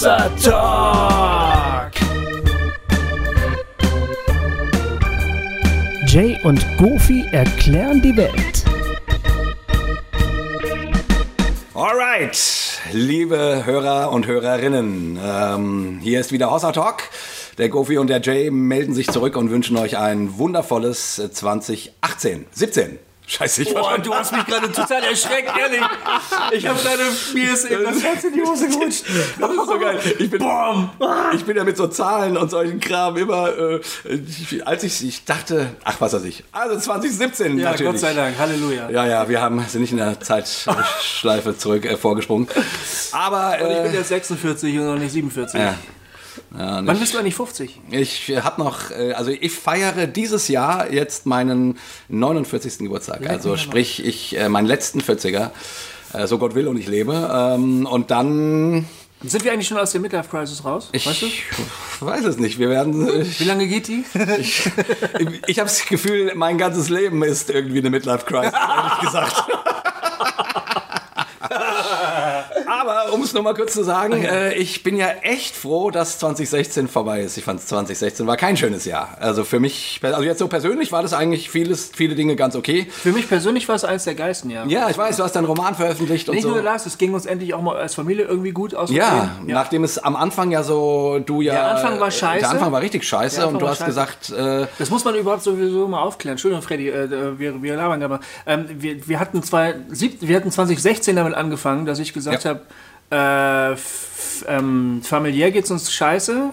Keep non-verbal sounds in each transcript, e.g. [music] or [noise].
Hossa Talk. Jay und Goofy erklären die Welt. Alright, liebe Hörer und Hörerinnen, ähm, hier ist wieder Hossa Talk. Der Goofy und der Jay melden sich zurück und wünschen euch ein wundervolles 2018, 17. Scheiße, ich Boah, du hast mich gerade total erschreckt, ehrlich. Ich habe gerade, mir ist eben das Herz in die Hose gerutscht. Das ist so geil. Ich bin, ich bin ja mit so Zahlen und solchen Kram immer, äh, als ich, ich dachte, ach was weiß ich, also 2017 Ja, natürlich. Gott sei Dank, Halleluja. Ja, ja, wir haben, sind nicht in der Zeitschleife zurück äh, vorgesprungen. Aber Und ich bin äh, jetzt 46 und noch nicht 47. ja, ja, Wann bist du eigentlich 50? Ich habe noch, äh, also ich feiere dieses Jahr jetzt meinen 49. Geburtstag. Also sprich, ich äh, meinen letzten 40er, äh, so Gott will und ich lebe. Ähm, und dann, Sind wir eigentlich schon aus der Midlife Crisis raus? ich weißt du? weiß es nicht, wir werden, [laughs] Wie ich, lange geht die? [laughs] ich, ich habe das Gefühl, mein ganzes Leben ist irgendwie eine Midlife Crisis, ehrlich gesagt. [laughs] Aber um es nochmal kurz zu sagen, äh, ich bin ja echt froh, dass 2016 vorbei ist. Ich fand 2016 war kein schönes Jahr. Also für mich, also jetzt so persönlich war das eigentlich vieles, viele Dinge ganz okay. Für mich persönlich war es eines der geilsten Jahre. Ja, ich weiß, du hast deinen Roman veröffentlicht und Nicht so. nur das, es ging uns endlich auch mal als Familie irgendwie gut aus. Ja, nachdem es am Anfang ja so, du ja. Der Anfang war scheiße. Der Anfang war richtig scheiße und du hast scheiße. gesagt, äh, Das muss man überhaupt sowieso mal aufklären. Entschuldigung, Freddy, äh, wir, wir labern aber ähm, wir, wir, hatten zwei, sieb, wir hatten 2016 damit angefangen, dass ich gesagt Ja. habe, äh, ähm, familiär geht's uns scheiße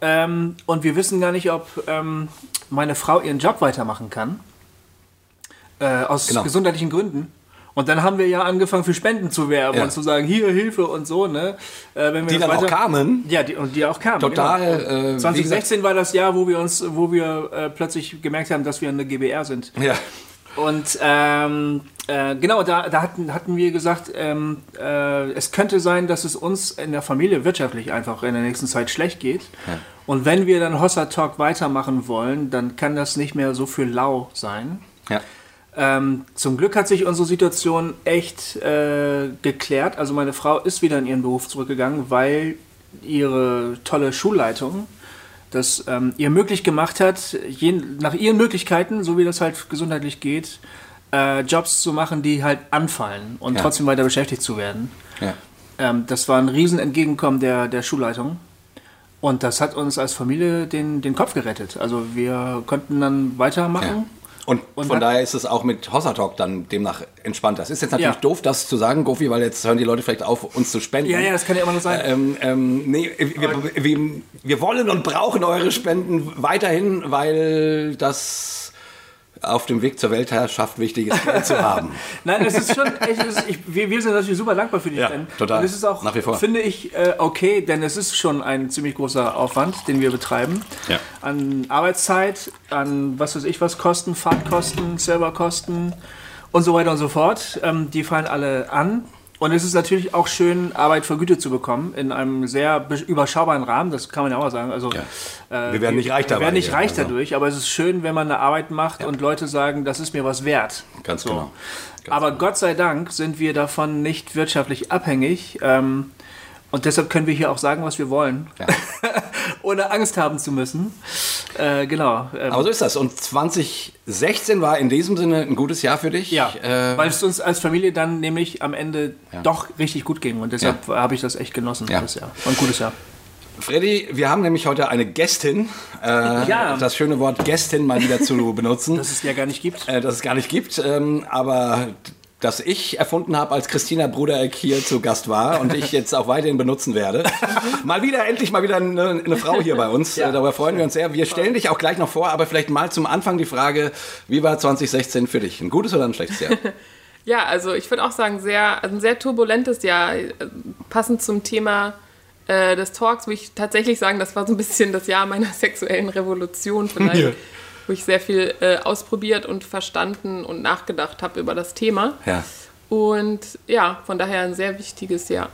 ähm, und wir wissen gar nicht, ob ähm, meine Frau ihren Job weitermachen kann. Äh, aus Genau. gesundheitlichen Gründen. Und dann haben wir ja angefangen für Spenden zu werben Ja. und zu sagen, hier Hilfe und so, ne? Äh, wenn wir die dann auch weiter- kamen. ja, die, und die auch kamen. Total, Genau. äh, wie 2016 war das Jahr, wo wir uns, wo wir äh, plötzlich gemerkt haben, dass wir eine GBR sind. Ja. Und ähm, äh, genau, da, da hatten, hatten wir gesagt, ähm, äh, es könnte sein, dass es uns in der Familie wirtschaftlich einfach in der nächsten Zeit schlecht geht. Und wenn wir dann Hossa Talk weitermachen wollen, dann kann das nicht mehr so für lau sein. ja. Ähm, zum Glück hat sich unsere Situation echt äh, geklärt. Also meine Frau ist wieder in ihren Beruf zurückgegangen, weil ihre tolle Schulleitung das ähm, ihr möglich gemacht hat, je, nach ihren Möglichkeiten, so wie das halt gesundheitlich geht, äh, Jobs zu machen, die halt anfallen und Ja. trotzdem weiter beschäftigt zu werden. ja. Ähm, das war ein riesen Entgegenkommen der, der Schulleitung. Und das hat uns als Familie den, den Kopf gerettet. Also wir konnten dann weitermachen. Und, Und von daher ist es auch mit Hossa Talk dann demnach entspannt. Das ist jetzt natürlich Ja. doof, das zu sagen, Gofi, weil jetzt hören die Leute vielleicht auf, uns zu spenden. Ja, ja, das kann ja immer nur sein. Ähm, ähm, nee, wir, wir, wir wollen und brauchen eure Spenden weiterhin, weil das auf dem Weg zur Weltherrschaft wichtig ist, Geld zu haben. [laughs] Nein, es ist schon, es ist, ich, wir, wir sind natürlich super dankbar für die Ja, total. Und es ist auch, Nach wie vor. finde ich, äh, okay, denn es ist schon ein ziemlich großer Aufwand, den wir betreiben. Ja. An Arbeitszeit, an was weiß ich was, Kosten, Fahrtkosten, Serverkosten und so weiter und so fort. Ähm, die fallen alle an. Und es ist natürlich auch schön, Arbeit vergütet zu bekommen in einem sehr be- überschaubaren Rahmen, das kann man ja auch mal sagen. Also, äh, Wir werden nicht reich Wir dabei werden nicht reich also. dadurch, aber es ist schön, wenn man eine Arbeit macht und Leute sagen, das ist mir was wert. Ganz So. genau. Ganz Aber genau. Gott sei Dank sind wir davon nicht wirtschaftlich abhängig. Ähm, und deshalb können wir hier auch sagen, was wir wollen, Ja. [laughs] ohne Angst haben zu müssen. Äh, genau. Ähm, Aber so ist das. Und 2016 war in diesem Sinne ein gutes Jahr für dich. ja, Äh, weil es uns als Familie dann nämlich am Ende doch richtig gut ging. Und deshalb habe ich das echt genossen, Ja. das Jahr. War ein gutes Jahr. Freddy, wir haben nämlich heute eine Gästin. Äh, Ja. Das schöne Wort Gästin mal wieder zu [laughs] benutzen. Dass es ja gar nicht gibt. äh, das es gar nicht gibt, ähm, aber das ich erfunden habe, als Christina Brudereck hier zu Gast war und ich jetzt auch weiterhin benutzen werde. [laughs] mal wieder, endlich mal wieder eine, eine Frau hier bei uns. Äh, darüber freuen wir uns sehr. Wir stellen dich auch gleich noch vor, aber vielleicht mal zum Anfang die Frage, wie war 2016 für dich? Ein gutes oder ein schlechtes Jahr? [laughs] Ja, also ich würde auch sagen, sehr, also ein sehr turbulentes Jahr, äh, passend zum Thema äh, des Talks, wo ich tatsächlich sagen, das war so ein bisschen das Jahr meiner [laughs] sexuellen Revolution vielleicht, Ja. Wo ich sehr viel äh, ausprobiert und verstanden und nachgedacht habe über das Thema. Ja. Und ja, von daher ein sehr wichtiges Jahr.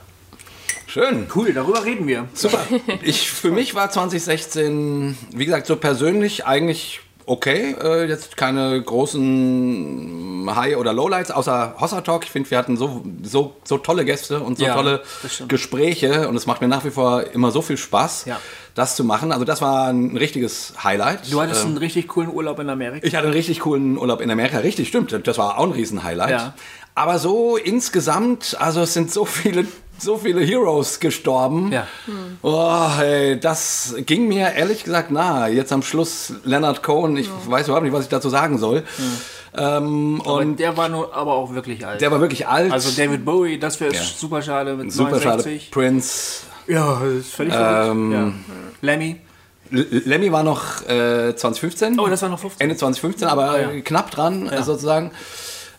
Schön. Cool, darüber reden wir. Super. [laughs] Ich, für mich war 2016, wie gesagt, so persönlich eigentlich okay. Äh, jetzt keine großen High- oder Lowlights, außer Hossa Talk. Ich finde, wir hatten so, so, so tolle Gäste und so Ja, tolle. Gespräche. Und es macht mir nach wie vor immer so viel Spaß, Ja. das zu machen. Also das war ein richtiges Highlight. Du hattest Ähm, einen richtig coolen Urlaub in Amerika. ich hatte einen richtig coolen Urlaub in Amerika, richtig, stimmt. Das war auch ein Riesenhighlight. Ja. Aber so insgesamt, also es sind so viele, so viele Heroes gestorben. Ja. Oh, hey, das ging mir ehrlich gesagt nahe. Jetzt am Schluss Leonard Cohen, ich weiß überhaupt nicht, was ich dazu sagen soll. Ähm, Aber und der war nur, aber auch wirklich alt. der war wirklich alt. also David Bowie, das wäre Ja. super schade mit super schade. 69. Prince. Ja, das ist völlig Ähm, verrückt. Ja. Lemmy. L Lemmy war noch äh, 2015. Oh, das war noch 15. Ende 2015, aber ja. knapp dran äh, sozusagen.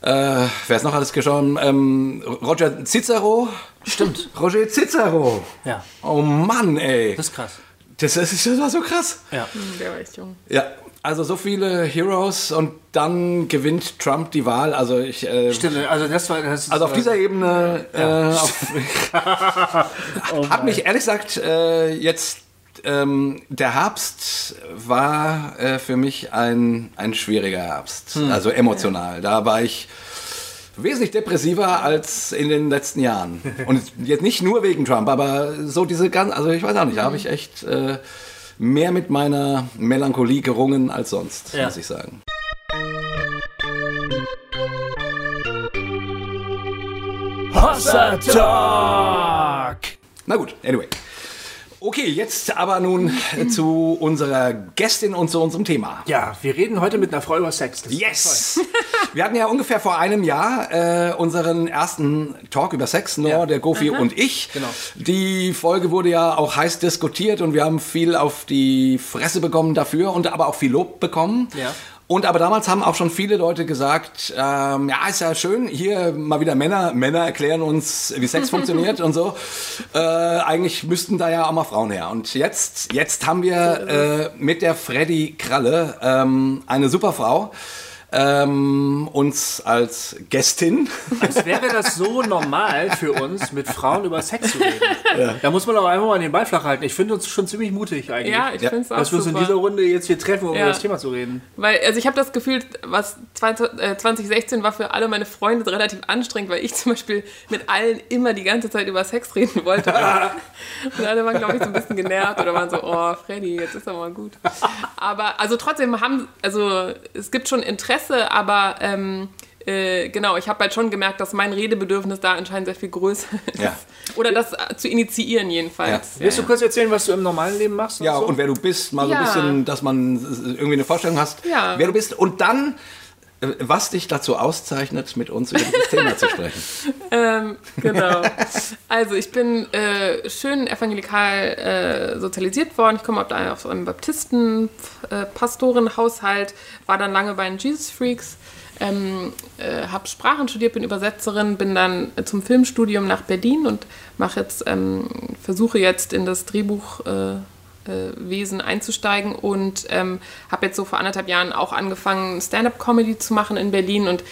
Äh, wer ist noch alles gestorben? Ähm, Roger Cicero. Stimmt. Roger Cicero. Ja, Oh Mann, ey. das ist krass. Das, ist, das war so krass. Ja. Hm, Der war echt jung. Ja, also so viele Heroes und dann gewinnt Trump die Wahl. Also ich. Äh, Stimmt, also das war das also auf war- dieser Ebene äh, auf, oh [laughs] [laughs] hat mich ehrlich gesagt äh, jetzt ähm, der Herbst war äh, für mich ein, ein schwieriger Herbst, also emotional. Da war ich wesentlich depressiver als in den letzten Jahren. [laughs] Und jetzt nicht nur wegen Trump, aber so diese ganz, also ich weiß auch nicht, da habe ich echt äh, mehr mit meiner Melancholie gerungen als sonst, Ja. muss ich sagen. Hossa Talk. Na gut, anyway. Okay, jetzt aber nun zu unserer Gästin und zu unserem Thema. Ja, wir reden heute mit einer Frau über Sex. Das Yes! [laughs] Wir hatten ja ungefähr vor einem Jahr äh, unseren ersten Talk über Sex, Nor, Ja. der Gofi und ich. Genau. Die Folge wurde ja auch heiß diskutiert und wir haben viel auf die Fresse bekommen dafür und aber auch viel Lob bekommen. Ja. Und aber damals haben auch schon viele Leute gesagt, ähm, ja, ist ja schön, hier mal wieder Männer, Männer erklären uns, wie Sex [laughs] funktioniert und so. Äh, eigentlich müssten da ja auch mal Frauen her. Und jetzt, jetzt haben wir äh, mit der Freddy Kralle ähm, eine super Frau ähm, uns als Gästin. Als wäre das so normal für uns, mit Frauen über Sex zu reden. Da muss man auch einfach mal den Ball flach halten. Ich finde uns schon ziemlich mutig eigentlich. Ja, ich Ja. finde es auch dass wir uns in dieser Runde jetzt hier treffen, um Ja. über das Thema zu reden. Weil, also ich habe das Gefühl, was 20, äh, 2016 war für alle meine Freunde relativ anstrengend, weil ich zum Beispiel mit allen immer die ganze Zeit über Sex reden wollte. [laughs] Und alle waren, glaube ich, so ein bisschen genervt oder waren so, oh, Freddy, jetzt ist er mal gut. Aber, also trotzdem haben, also es gibt schon Interesse, aber ähm, äh, genau, ich habe halt schon gemerkt, dass mein Redebedürfnis da anscheinend sehr viel größer ist. Ja. Oder das äh, zu initiieren jedenfalls. Willst du kurz erzählen, was du im normalen Leben machst? Ja, so? und wer du bist, mal Ja. so ein bisschen, dass man irgendwie eine Vorstellung hast, Ja. wer du bist. Und dann, äh, was dich dazu auszeichnet, mit uns über dieses Thema zu sprechen. [laughs] Ähm, genau. Also ich bin äh, schön evangelikal äh, sozialisiert worden. Ich komme aus einem- aus einem Baptisten-Pastorenhaushalt, war dann lange bei den Jesus Freaks, ähm, äh, habe Sprachen studiert, bin Übersetzerin, bin dann äh, zum Filmstudium nach Berlin und mache jetzt, ähm, versuche jetzt in das Drehbuchwesen äh, Wesen einzusteigen und ähm, habe jetzt so vor anderthalb Jahren auch angefangen, Stand-up-Comedy zu machen in Berlin und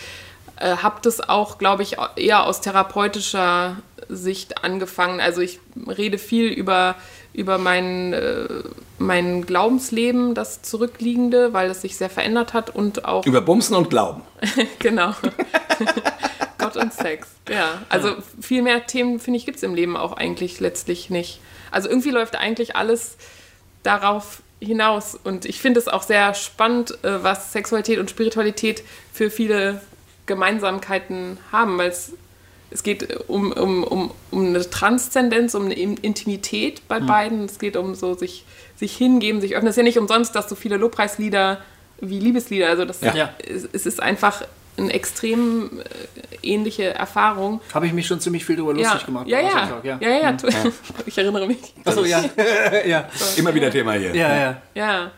äh, habe das auch, glaube ich, eher aus therapeutischer Sicht angefangen. Also ich rede viel über, über mein, äh, mein Glaubensleben, das zurückliegende, weil es sich sehr verändert hat und auch Über Bumsen und Glauben. [laughs] genau. [laughs] Gott und Sex. Ja, also viel mehr Themen, finde ich, gibt es im Leben auch eigentlich letztlich nicht. Also irgendwie läuft eigentlich alles darauf hinaus. Und ich finde es auch sehr spannend, äh, was Sexualität und Spiritualität für viele Gemeinsamkeiten haben, weil es, es geht äh, um, um, um, um eine Transzendenz, um eine In- Intimität bei beiden. Es geht um so sich, sich hingeben, sich öffnen. Es ist ja nicht umsonst, dass so viele Lobpreislieder wie Liebeslieder, also das Ja. Ja. es, es ist einfach eine extrem äh, ähnliche Erfahrung. Habe ich mich schon ziemlich viel darüber lustig gemacht. ja, ja, Talk, ja, ja, ja, [laughs] Ich erinnere mich. Achso, ja. [laughs] ja. Immer wieder Thema hier. Ja, ja. Ja.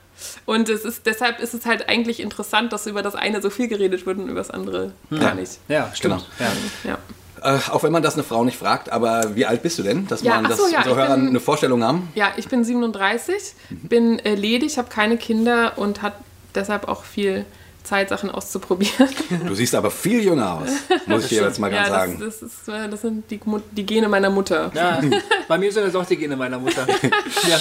Und es ist, deshalb ist es halt eigentlich interessant, dass über das eine so viel geredet wird und über das andere gar nicht. Ja, stimmt. Genau. Ja. Ja. Äh, auch wenn man das eine Frau nicht fragt, aber wie alt bist du denn? Dass Ja, man, dass so, ja, unsere Hörer bin- eine Vorstellung haben. ja, ich bin 37, bin äh, ledig, habe keine Kinder und hat deshalb auch viel Zeit, Sachen auszuprobieren. Du siehst aber viel jünger aus, muss ich dir jetzt mal ganz ja, sagen. Das, das, ist, äh, das sind die, die Gene meiner Mutter. Ja, bei mir sind das auch die Gene meiner Mutter. [laughs] ja,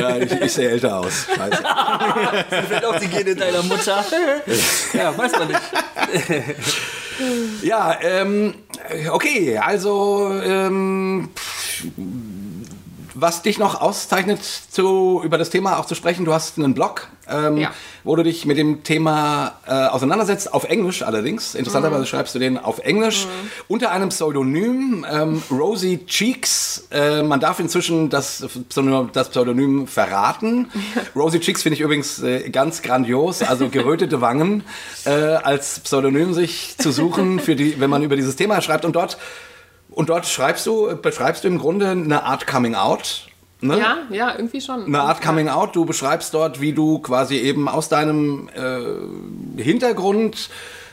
Ja, ich, ich sehe älter aus. Scheiße. [laughs] sind auch die Gene deiner Mutter. [laughs] ja, weiß man nicht. Ja, ähm, okay, also ähm, was dich noch auszeichnet, zu, über das Thema auch zu sprechen, du hast einen Blog, ähm, Ja. wo du dich mit dem Thema äh, auseinandersetzt, auf Englisch allerdings. Interessanterweise schreibst du den auf Englisch unter einem Pseudonym, ähm, Rosie Cheeks. Äh, man darf inzwischen das Pseudonym, das Pseudonym verraten. [laughs] Rosie Cheeks finde ich übrigens äh, ganz grandios, also gerötete Wangen äh, als Pseudonym sich zu suchen, für die, wenn man über dieses Thema schreibt. Und dort und dort schreibst du, beschreibst du im Grunde eine Art Coming Out. Ne? Ja, ja, irgendwie schon. Eine Art Coming Out. Du beschreibst dort, wie du quasi eben aus deinem äh, Hintergrund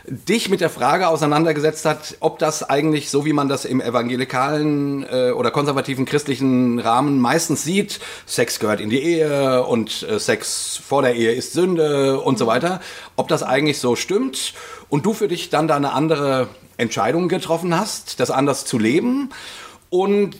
dich mit der Frage auseinandergesetzt hat, ob das eigentlich, so wie man das im evangelikalen äh, oder konservativen christlichen Rahmen meistens sieht, Sex gehört in die Ehe und äh, Sex vor der Ehe ist Sünde und so weiter, ob das eigentlich so stimmt und du für dich dann da eine andere Entscheidung getroffen hast, das anders zu leben und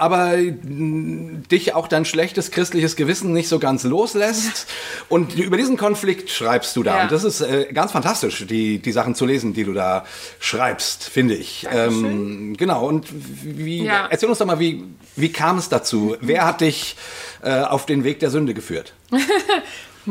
aber mh, dich auch dein schlechtes christliches Gewissen nicht so ganz loslässt. Und über diesen Konflikt schreibst du da. Ja. Und das ist äh, ganz fantastisch, die, die Sachen zu lesen, die du da schreibst, finde ich. Ähm, genau. Und wie, Ja. erzähl uns doch mal, wie, wie kam es dazu? Wer hat dich äh, auf den Weg der Sünde geführt? [laughs]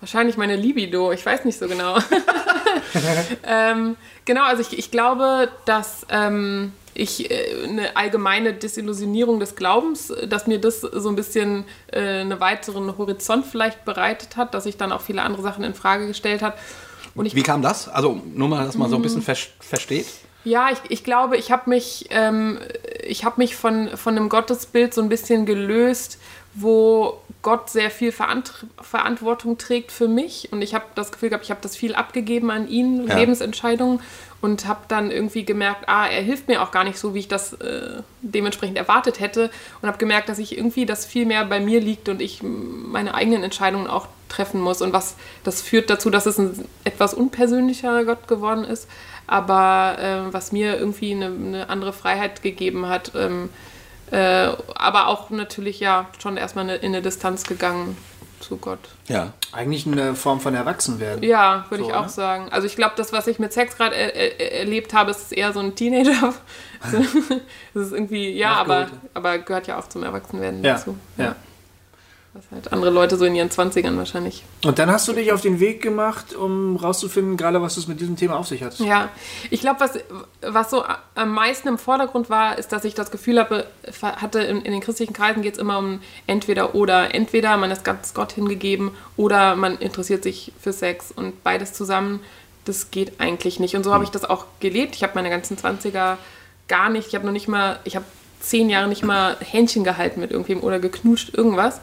Wahrscheinlich meine Libido, ich weiß nicht so genau. [laughs] [laughs] ähm, genau, also ich, ich glaube, dass ähm, ich äh, eine allgemeine Desillusionierung des Glaubens, äh, dass mir das so ein bisschen äh, einen weiteren Horizont vielleicht bereitet hat, dass ich dann auch viele andere Sachen in Frage gestellt habe. Und ich Wie kam das? Also nur mal, dass man so ein bisschen ver versteht. Ja, ich, ich glaube, ich habe mich, ähm, ich hab mich von, von einem Gottesbild so ein bisschen gelöst, wo Gott sehr viel Verant Verantwortung trägt für mich. Und ich habe das Gefühl gehabt, ich habe das viel abgegeben an ihn, Ja. Lebensentscheidungen. Und habe dann irgendwie gemerkt, ah, er hilft mir auch gar nicht so, wie ich das äh, dementsprechend erwartet hätte. Und habe gemerkt, dass ich irgendwie das viel mehr bei mir liegt und ich meine eigenen Entscheidungen auch treffen muss. Und was das führt dazu, dass es ein etwas unpersönlicherer Gott geworden ist, aber äh, was mir irgendwie eine, eine andere Freiheit gegeben hat. Ähm, äh, aber auch natürlich ja schon erstmal in eine Distanz gegangen zu Gott. Ja. Eigentlich eine Form von Erwachsenwerden. Ja, würde So, ich auch ne? sagen. Also ich glaube, das, was ich mit Sex gerade er, er, erlebt habe, ist eher so ein Teenager. [laughs] [laughs] Das ist irgendwie, ja, aber, aber gehört ja auch zum Erwachsenwerden Ja, dazu. ja. Was halt andere Leute so in ihren 20ern wahrscheinlich. Und dann hast du dich auf den Weg gemacht, um rauszufinden, gerade was es mit diesem Thema auf sich hat. Ja, ich glaube, was, was so am meisten im Vordergrund war, ist, dass ich das Gefühl habe, hatte, in, in den christlichen Kreisen geht es immer um entweder oder. Entweder man ist ganz Gott hingegeben oder man interessiert sich für Sex und beides zusammen, das geht eigentlich nicht. Und so habe ich das auch gelebt. Ich habe meine ganzen 20er gar nicht, ich habe noch nicht mal, ich habe zehn Jahre nicht mal Händchen gehalten mit irgendwem oder geknutscht, irgendwas.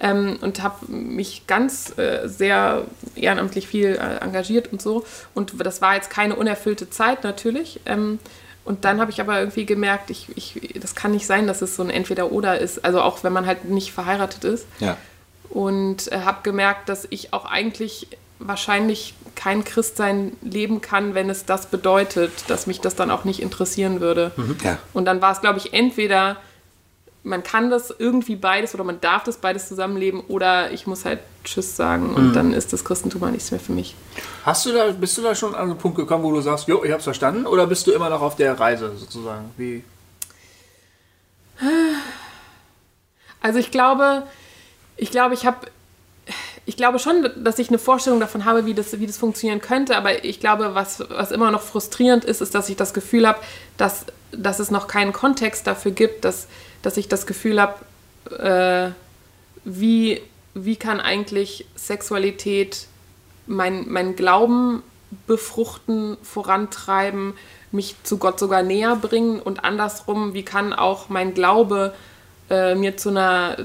Ähm, und habe mich ganz äh, sehr ehrenamtlich viel äh, engagiert und so. Und das war jetzt keine unerfüllte Zeit natürlich. Ähm, und dann habe ich aber irgendwie gemerkt, ich, ich, das kann nicht sein, dass es so ein Entweder-Oder ist. Also auch wenn man halt nicht verheiratet ist. Ja. Und äh, habe gemerkt, dass ich auch eigentlich wahrscheinlich kein Christsein leben kann, wenn es das bedeutet, dass mich das dann auch nicht interessieren würde. Ja. Und dann war es, glaube ich, entweder man kann das irgendwie beides oder man darf das beides zusammenleben oder ich muss halt Tschüss sagen und dann ist das Christentum mal nichts mehr für mich. Hast du da, bist du da schon an einen Punkt gekommen, wo du sagst, jo, ich hab's verstanden? Oder bist du immer noch auf der Reise sozusagen? Wie? Also ich glaube, ich glaube, ich habe, ich glaube schon, dass ich eine Vorstellung davon habe, wie das, wie das funktionieren könnte. Aber ich glaube, was, was immer noch frustrierend ist, ist, dass ich das Gefühl habe, dass, dass es noch keinen Kontext dafür gibt, dass, dass ich das Gefühl habe, äh, wie, wie kann eigentlich Sexualität mein, mein Glauben befruchten, vorantreiben, mich zu Gott sogar näher bringen und andersrum, wie kann auch mein Glaube äh, mir zu einer,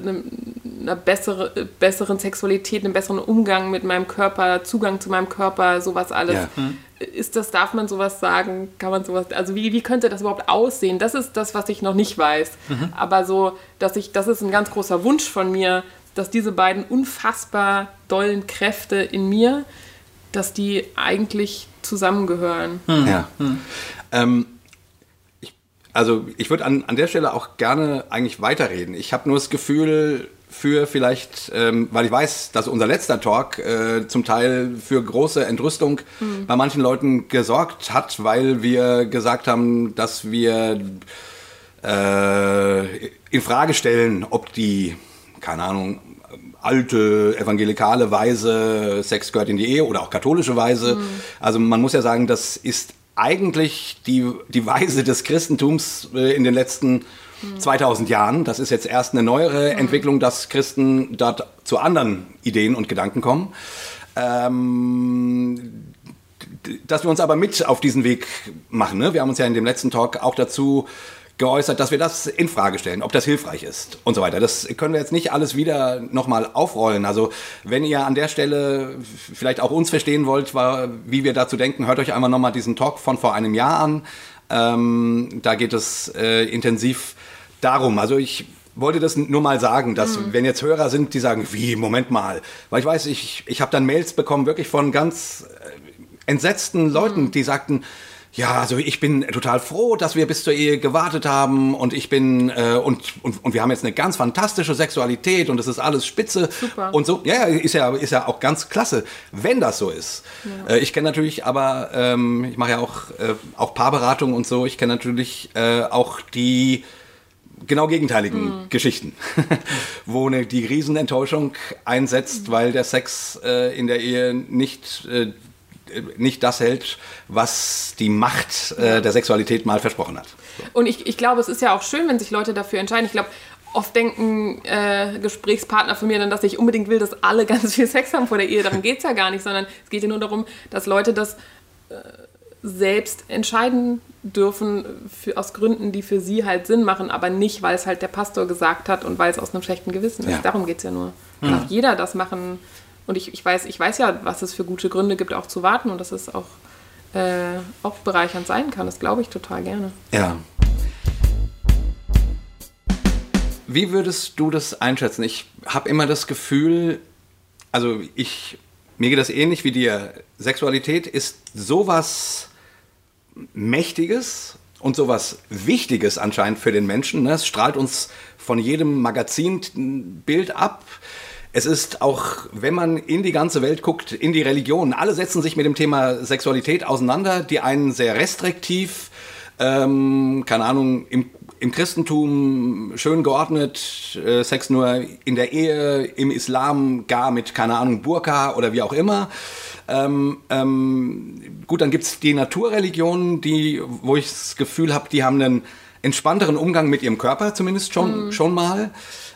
einer bessere, äh, besseren Sexualität, einem besseren Umgang mit meinem Körper, Zugang zu meinem Körper, sowas alles. Ja. Ist das, darf man sowas sagen? Kann man sowas, also wie, wie könnte das überhaupt aussehen? Das ist das, was ich noch nicht weiß. Aber so, dass ich, das ist ein ganz großer Wunsch von mir, dass diese beiden unfassbar dollen Kräfte in mir dass die eigentlich zusammengehören. Hm. Ja. Hm. Ähm, also ich würde an, an der Stelle auch gerne eigentlich weiterreden. Ich habe nur das Gefühl, für vielleicht, ähm, weil ich weiß, dass unser letzter Talk äh, zum Teil für große Entrüstung mhm. bei manchen Leuten gesorgt hat, weil wir gesagt haben, dass wir äh, in Frage stellen, ob die, keine Ahnung, alte evangelikale Weise, Sex gehört in die Ehe oder auch katholische Weise. Mhm. Also man muss ja sagen, das ist eigentlich die, die Weise des Christentums äh, in den letzten 2000 Jahren. Das ist jetzt erst eine neuere mhm. Entwicklung, dass Christen dort zu anderen Ideen und Gedanken kommen. Ähm, dass wir uns aber mit auf diesen Weg machen. Ne? Wir haben uns ja in dem letzten Talk auch dazu geäußert, dass wir das in Frage stellen, ob das hilfreich ist und so weiter. Das können wir jetzt nicht alles wieder nochmal aufrollen. Also wenn ihr an der Stelle vielleicht auch uns verstehen wollt, wie wir dazu denken, hört euch einmal nochmal diesen Talk von vor einem Jahr an. Ähm, da geht es äh, intensiv darum. Also ich wollte das nur mal sagen, dass mhm. wenn jetzt Hörer sind, die sagen, wie, Moment mal. Weil ich weiß, ich, ich habe dann Mails bekommen, wirklich von ganz äh, entsetzten Leuten, mhm. die sagten, ja, also ich bin total froh, dass wir bis zur Ehe gewartet haben und ich bin äh, und, und, und wir haben jetzt eine ganz fantastische Sexualität und es ist alles spitze Super. und so. Ja, ist ja ist ja auch ganz klasse, wenn das so ist. Ja. Äh, ich kenne natürlich, aber ähm, ich mache ja auch äh, auch Paarberatung und so. Ich kenne natürlich äh, auch die genau gegenteiligen mhm. Geschichten, [laughs] wo eine, die Riesenenttäuschung einsetzt, mhm. weil der Sex äh, in der Ehe nicht äh, nicht das hält, was die Macht äh, der Sexualität mal versprochen hat. Und ich, ich glaube, es ist ja auch schön, wenn sich Leute dafür entscheiden. Ich glaube, oft denken äh, Gesprächspartner von mir dann, dass ich unbedingt will, dass alle [laughs] ganz viel Sex haben vor der Ehe. Darum geht es ja gar nicht, sondern es geht ja nur darum, dass Leute das äh, selbst entscheiden dürfen für, aus Gründen, die für sie halt Sinn machen, aber nicht, weil es halt der Pastor gesagt hat und weil es aus einem schlechten Gewissen ja. ist. Darum geht es ja nur. Mhm. Darf jeder das machen. Und ich, ich, weiß, ich weiß ja, was es für gute Gründe gibt, auch zu warten und dass es auch, äh, auch bereichernd sein kann. Das glaube ich total gerne. Ja. Wie würdest du das einschätzen? Ich habe immer das Gefühl, also ich, mir geht das ähnlich wie dir. Sexualität ist sowas Mächtiges und sowas Wichtiges anscheinend für den Menschen. Ne? Es strahlt uns von jedem Magazinbild ab. Es ist auch, wenn man in die ganze Welt guckt, in die Religion, alle setzen sich mit dem Thema Sexualität auseinander. Die einen sehr restriktiv, ähm, keine Ahnung, im, im Christentum schön geordnet, äh, Sex nur in der Ehe, im Islam gar mit, keine Ahnung, Burka oder wie auch immer. Ähm, ähm, gut, dann gibt es die Naturreligionen, die, wo ich das Gefühl habe, die haben einen entspannteren Umgang mit ihrem Körper zumindest schon, mhm. schon mal.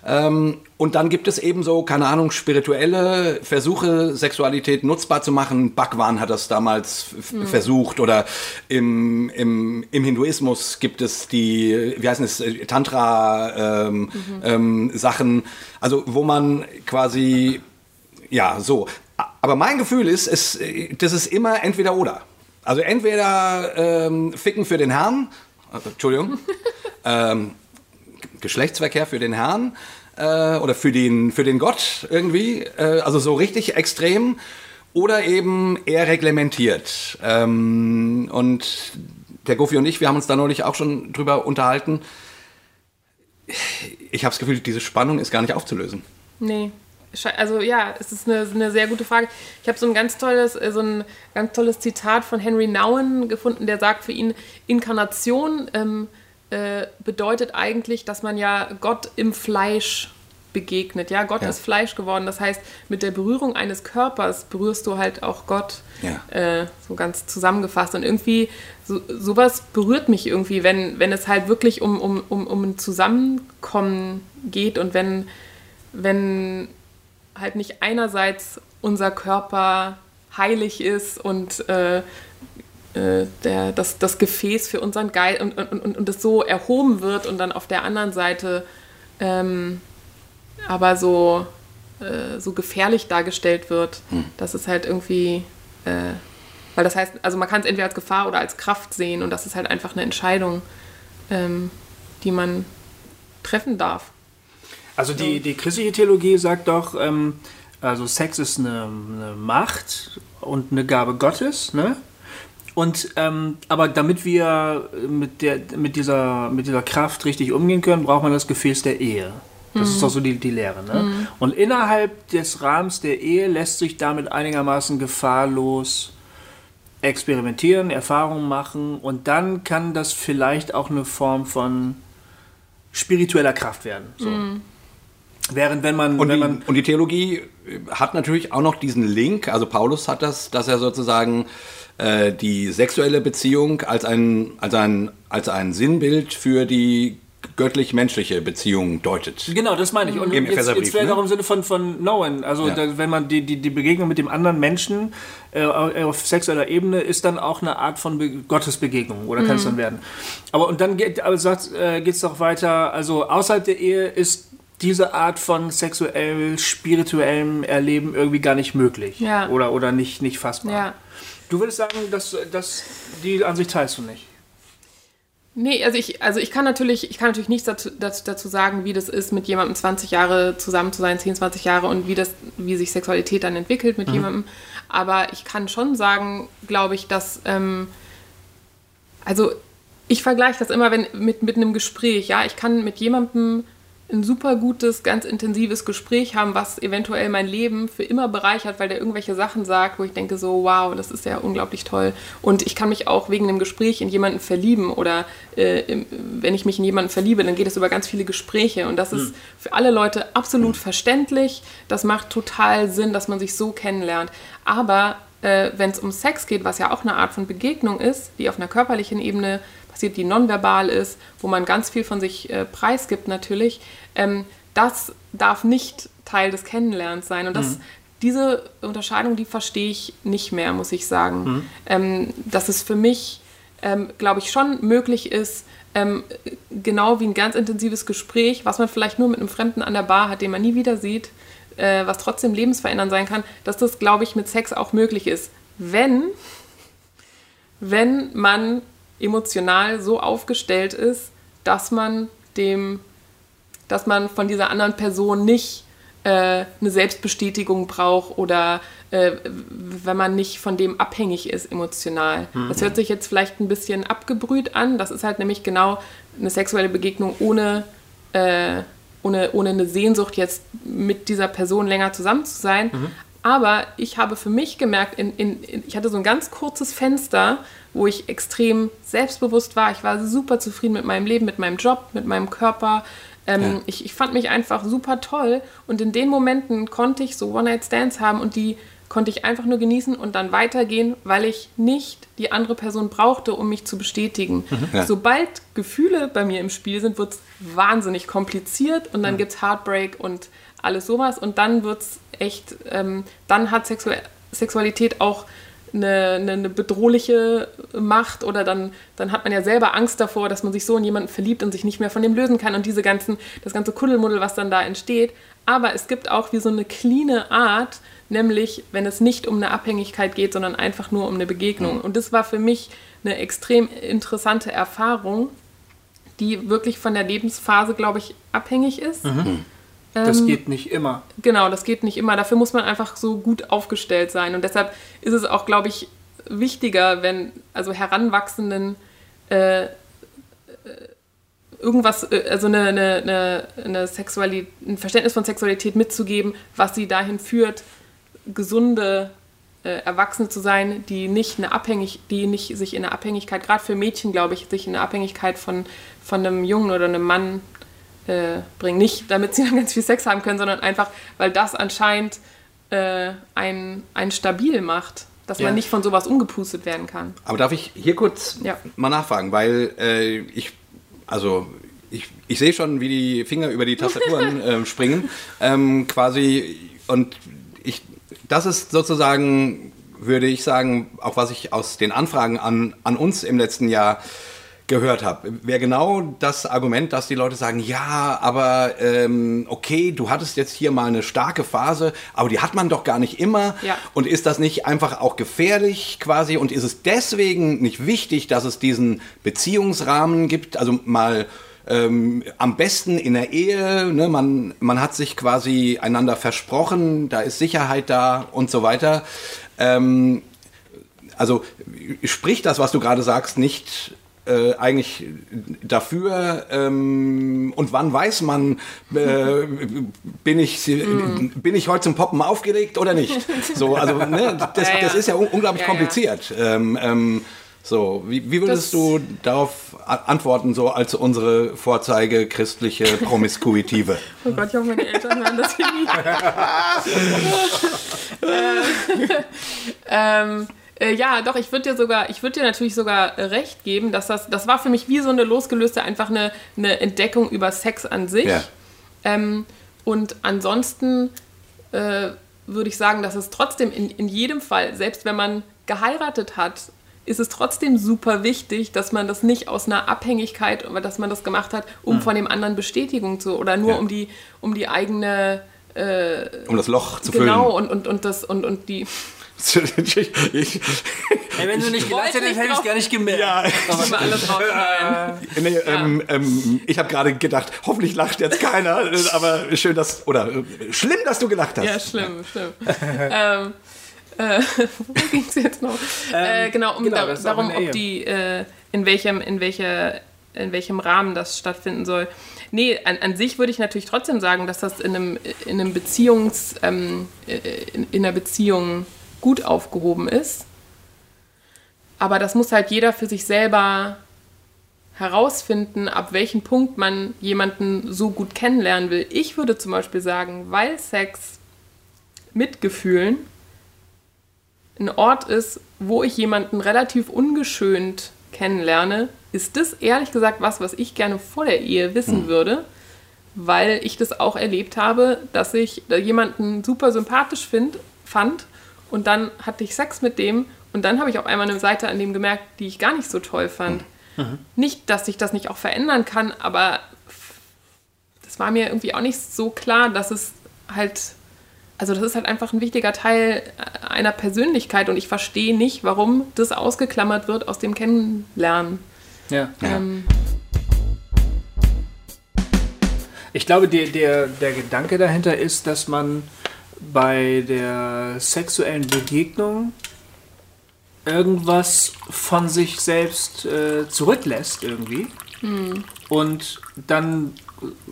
Ähm, und dann gibt es eben so, keine Ahnung, spirituelle Versuche, Sexualität nutzbar zu machen. Bhagwan hat das damals mhm. versucht. Oder im, im, im Hinduismus gibt es die, wie heißen es, Tantra-Sachen. Ähm, mhm. ähm, also wo man quasi, ja, so. Aber mein Gefühl ist, es, das ist immer entweder oder. Also entweder ähm, Ficken für den Herrn, also, Entschuldigung, [laughs] ähm, Geschlechtsverkehr für den Herrn äh, oder für den, für den Gott irgendwie, äh, also so richtig extrem oder eben eher reglementiert. Ähm, und der Gofi und ich, wir haben uns da neulich auch schon drüber unterhalten. Ich habe das Gefühl, diese Spannung ist gar nicht aufzulösen. Nee. Also ja, es ist eine, eine sehr gute Frage. Ich habe so ein ganz tolles, äh, so ein ganz tolles Zitat von Henry Nouwen gefunden, der sagt für ihn, Inkarnation ähm, äh, bedeutet eigentlich, dass man ja Gott im Fleisch begegnet. Ja, Gott ja. ist Fleisch geworden. Das heißt, mit der Berührung eines Körpers berührst du halt auch Gott. Ja. Äh, so ganz zusammengefasst. Und irgendwie, so, sowas berührt mich irgendwie, wenn, wenn es halt wirklich um, um, um, um ein Zusammenkommen geht und wenn, wenn halt nicht einerseits unser Körper heilig ist und äh, der, das, das Gefäß für unseren Geist und, und, und, und das so erhoben wird und dann auf der anderen Seite ähm, aber so, äh, so gefährlich dargestellt wird, hm. dass es halt irgendwie, äh, weil das heißt, also man kann es entweder als Gefahr oder als Kraft sehen und das ist halt einfach eine Entscheidung, ähm, die man treffen darf. Also die, die christliche Theologie sagt doch, ähm, Also Sex ist eine, eine Macht und eine Gabe Gottes, ne? Und ähm, aber damit wir mit der mit dieser mit dieser Kraft richtig umgehen können, braucht man das Gefäß der Ehe. Das ist doch so die, die Lehre. Ne? Und innerhalb des Rahmens der Ehe lässt sich damit einigermaßen gefahrlos experimentieren, Erfahrungen machen und dann kann das vielleicht auch eine Form von spiritueller Kraft werden. So. Während wenn man, Und wenn die, man und die Theologie hat natürlich auch noch diesen Link, also Paulus hat das, dass er sozusagen äh, die sexuelle Beziehung als ein, als, ein, als ein Sinnbild für die göttlich-menschliche Beziehung deutet. Genau, das meine ich. Und Im jetzt, jetzt vielleicht ne? auch im Sinne von, von Knowen. Also Ja. da, wenn man die, die, die Begegnung mit dem anderen Menschen äh, auf sexueller Ebene ist dann auch eine Art von Be Gottesbegegnung oder kann es dann werden. Aber und dann geht aber sagt, äh, geht es doch weiter, also außerhalb der Ehe ist diese Art von sexuell spirituellem Erleben irgendwie gar nicht möglich. Ja. Oder, oder nicht, nicht fassbar. Ja. Du würdest sagen, dass, dass die Ansicht teilst du nicht. Nee, also ich, also ich kann natürlich, ich kann natürlich nichts dazu, dazu, sagen, wie das ist, mit jemandem 20 Jahre zusammen zu sein, 10, 20 Jahre und wie das, wie sich Sexualität dann entwickelt mit jemandem. Aber ich kann schon sagen, glaube ich, dass, ähm, also ich vergleiche das immer wenn, mit, mit einem Gespräch, ja. Ich kann mit jemandem ein super gutes, ganz intensives Gespräch haben, was eventuell mein Leben für immer bereichert, weil der irgendwelche Sachen sagt, wo ich denke so, wow, das ist ja unglaublich toll. Und ich kann mich auch wegen einem Gespräch in jemanden verlieben oder äh, im- wenn ich mich in jemanden verliebe, dann geht es über ganz viele Gespräche und das ist für alle Leute absolut verständlich. Das macht total Sinn, dass man sich so kennenlernt. Aber äh, wenn es um Sex geht, was ja auch eine Art von Begegnung ist, die auf einer körperlichen Ebene passiert, die nonverbal ist, wo man ganz viel von sich äh, preisgibt natürlich, ähm, das darf nicht Teil des Kennenlernens sein. Und das, diese Unterscheidung, die verstehe ich nicht mehr, muss ich sagen. Ähm, dass es für mich, ähm, glaube ich, schon möglich ist, ähm, genau wie ein ganz intensives Gespräch, was man vielleicht nur mit einem Fremden an der Bar hat, den man nie wieder sieht, äh, was trotzdem lebensverändernd sein kann, dass das, glaube ich, mit Sex auch möglich ist. Wenn, wenn man emotional so aufgestellt ist, dass man dem, dass man von dieser anderen Person nicht äh, eine Selbstbestätigung braucht oder äh, wenn man nicht von dem abhängig ist emotional. Das hört sich jetzt vielleicht ein bisschen abgebrüht an. Das ist halt nämlich genau eine sexuelle Begegnung ohne, äh, ohne, ohne eine Sehnsucht jetzt mit dieser Person länger zusammen zu sein. Aber ich habe für mich gemerkt, in, in, in, ich hatte so ein ganz kurzes Fenster, wo ich extrem selbstbewusst war. Ich war super zufrieden mit meinem Leben, mit meinem Job, mit meinem Körper. Ähm, Ja. ich, ich fand mich einfach super toll. Und in den Momenten konnte ich so One-Night-Stands haben und die konnte ich einfach nur genießen und dann weitergehen, weil ich nicht die andere Person brauchte, um mich zu bestätigen. Ja. Sobald Gefühle bei mir im Spiel sind, wird es wahnsinnig kompliziert und dann gibt es Heartbreak und alles sowas und dann wird es echt, ähm, dann hat Sexu Sexualität auch eine, eine, eine bedrohliche Macht oder dann, dann hat man ja selber Angst davor, dass man sich so in jemanden verliebt und sich nicht mehr von dem lösen kann und diese ganzen, das ganze Kuddelmuddel, was dann da entsteht. Aber es gibt auch wie so eine cleane Art, nämlich wenn es nicht um eine Abhängigkeit geht, sondern einfach nur um eine Begegnung. Und das war für mich eine extrem interessante Erfahrung, die wirklich von der Lebensphase, glaube ich, abhängig ist. Das Ähm, geht nicht immer. Genau, das geht nicht immer. Dafür muss man einfach so gut aufgestellt sein. Und deshalb ist es auch, glaube ich, wichtiger, wenn also Heranwachsenden äh, äh, irgendwas, äh, also eine, eine, eine, Sexualität, ein Verständnis von Sexualität mitzugeben, was sie dahin führt, gesunde äh, Erwachsene zu sein, die nicht eine Abhängig, die nicht sich in eine Abhängigkeit, gerade für Mädchen, glaube ich, sich in eine Abhängigkeit von, von einem Jungen oder einem Mann äh, bringen. Nicht, damit sie [laughs] dann ganz viel Sex haben können, sondern einfach, weil das anscheinend äh, ein, ein stabil macht, dass Ja. man nicht von sowas umgepustet werden kann. Aber darf ich hier kurz Ja. mal nachfragen, weil äh, ich, also ich, ich sehe schon, wie die Finger über die Tastaturen [laughs] ähm, springen, ähm, quasi und ich, das ist sozusagen, würde ich sagen, auch was ich aus den Anfragen an, an uns im letzten Jahr gehört habe, wäre genau das Argument, dass die Leute sagen, ja, aber ähm, okay, du hattest jetzt hier mal eine starke Phase, aber die hat man doch gar nicht immer. Ja. Und ist das nicht einfach auch gefährlich quasi? Und ist es deswegen nicht wichtig, dass es diesen Beziehungsrahmen gibt? Also mal ähm, am besten in der Ehe, ne? man, man hat sich quasi einander versprochen, da ist Sicherheit da und so weiter. Ähm, also spricht das, was du gerade sagst, nicht äh, eigentlich dafür ähm, und wann weiß man, äh, bin, ich, mm. bin ich heute zum Poppen aufgeregt oder nicht? So, also ne, [laughs] das, ja, ja. das ist ja un unglaublich ja, kompliziert. Ähm, ähm, so, wie, wie würdest das du darauf antworten, so als unsere Vorzeige christliche Promiskuitive? [laughs] oh Gott, ich hoffe, meine Eltern hören das hier nie. [laughs] ähm, äh, ja, doch, ich würde dir sogar, ich würde dir natürlich sogar recht geben, dass das, das war für mich wie so eine losgelöste, einfach eine, eine Entdeckung über Sex an sich. Ja. Ähm, und ansonsten äh, würde ich sagen, dass es trotzdem in, in jedem Fall, selbst wenn man geheiratet hat, ist es trotzdem super wichtig, dass man das nicht aus einer Abhängigkeit, oder dass man das gemacht hat, um mhm. von dem anderen Bestätigung zu oder nur ja. um die um die eigene äh, um das Loch zu genau, füllen. Genau und, und, und das und, und die ich, Ey, wenn du nicht gelacht hättest, hätte ich es gar nicht gemerkt. Ja, aber äh, nee, ja. ähm, ähm, ich habe gerade gedacht, hoffentlich lacht jetzt keiner, aber schön, dass, oder äh, schlimm, dass du gelacht hast. Ja, schlimm, schlimm. ähm, äh, [laughs] wo ging es jetzt noch? Ähm, äh, genau, um genau, da, darum, ob die, äh, in welchem, in welcher, in welchem Rahmen das stattfinden soll. Nee, an, an sich würde ich natürlich trotzdem sagen, dass das in einem, in einem Beziehungs, ähm, in, in einer Beziehung gut aufgehoben ist. Aber das muss halt jeder für sich selber herausfinden, ab welchem Punkt man jemanden so gut kennenlernen will. Ich würde zum Beispiel sagen, weil Sex mit Gefühlen ein Ort ist, wo ich jemanden relativ ungeschönt kennenlerne, ist das ehrlich gesagt was, was ich gerne vor der Ehe wissen mhm. würde, weil ich das auch erlebt habe, dass ich jemanden super sympathisch find, fand und dann hatte ich Sex mit dem und dann habe ich auf einmal eine Seite an dem gemerkt, die ich gar nicht so toll fand. Mhm. Nicht, dass sich das nicht auch verändern kann, aber das war mir irgendwie auch nicht so klar, dass es halt, also das ist halt einfach ein wichtiger Teil einer Persönlichkeit und ich verstehe nicht, warum das ausgeklammert wird aus dem Kennenlernen. Ja. Ähm, ich glaube, der, der, der Gedanke dahinter ist, dass man bei der sexuellen Begegnung irgendwas von sich selbst äh, zurücklässt irgendwie mhm. und dann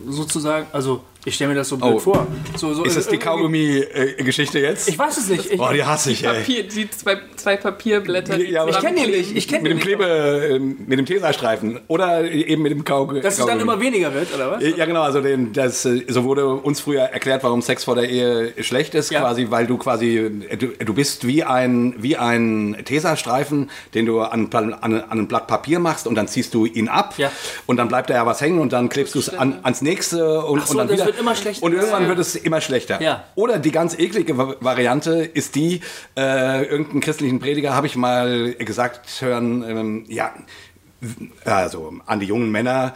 sozusagen, also ich stelle mir das so blöd oh. vor. So, so ist das die Kaugummi-Geschichte jetzt? Ich weiß es nicht. Ich, oh, die hasse ich, die Papier, Die zwei, zwei Papierblätter. Ja, ich kenne die nicht. Ich kenn mit dem Klebe, äh, mit dem Tesastreifen oder eben mit dem Kaugummi. Dass es dann immer weniger wird, oder was? Ja, genau. Also den, das, äh, so wurde uns früher erklärt, warum Sex vor der Ehe schlecht ist, ja. quasi, weil du quasi, du, du bist wie ein, wie ein Tesastreifen, den du an, an, an ein Blatt Papier machst und dann ziehst du ihn ab ja. und dann bleibt da ja was hängen und dann klebst du es an, ans nächste und, so, und dann wieder. Wird immer schlechter. Und irgendwann wird es immer schlechter. Ja. Oder die ganz eklige Variante ist die, äh, irgendeinen christlichen Prediger habe ich mal gesagt hören, ähm, ja, also an die jungen Männer,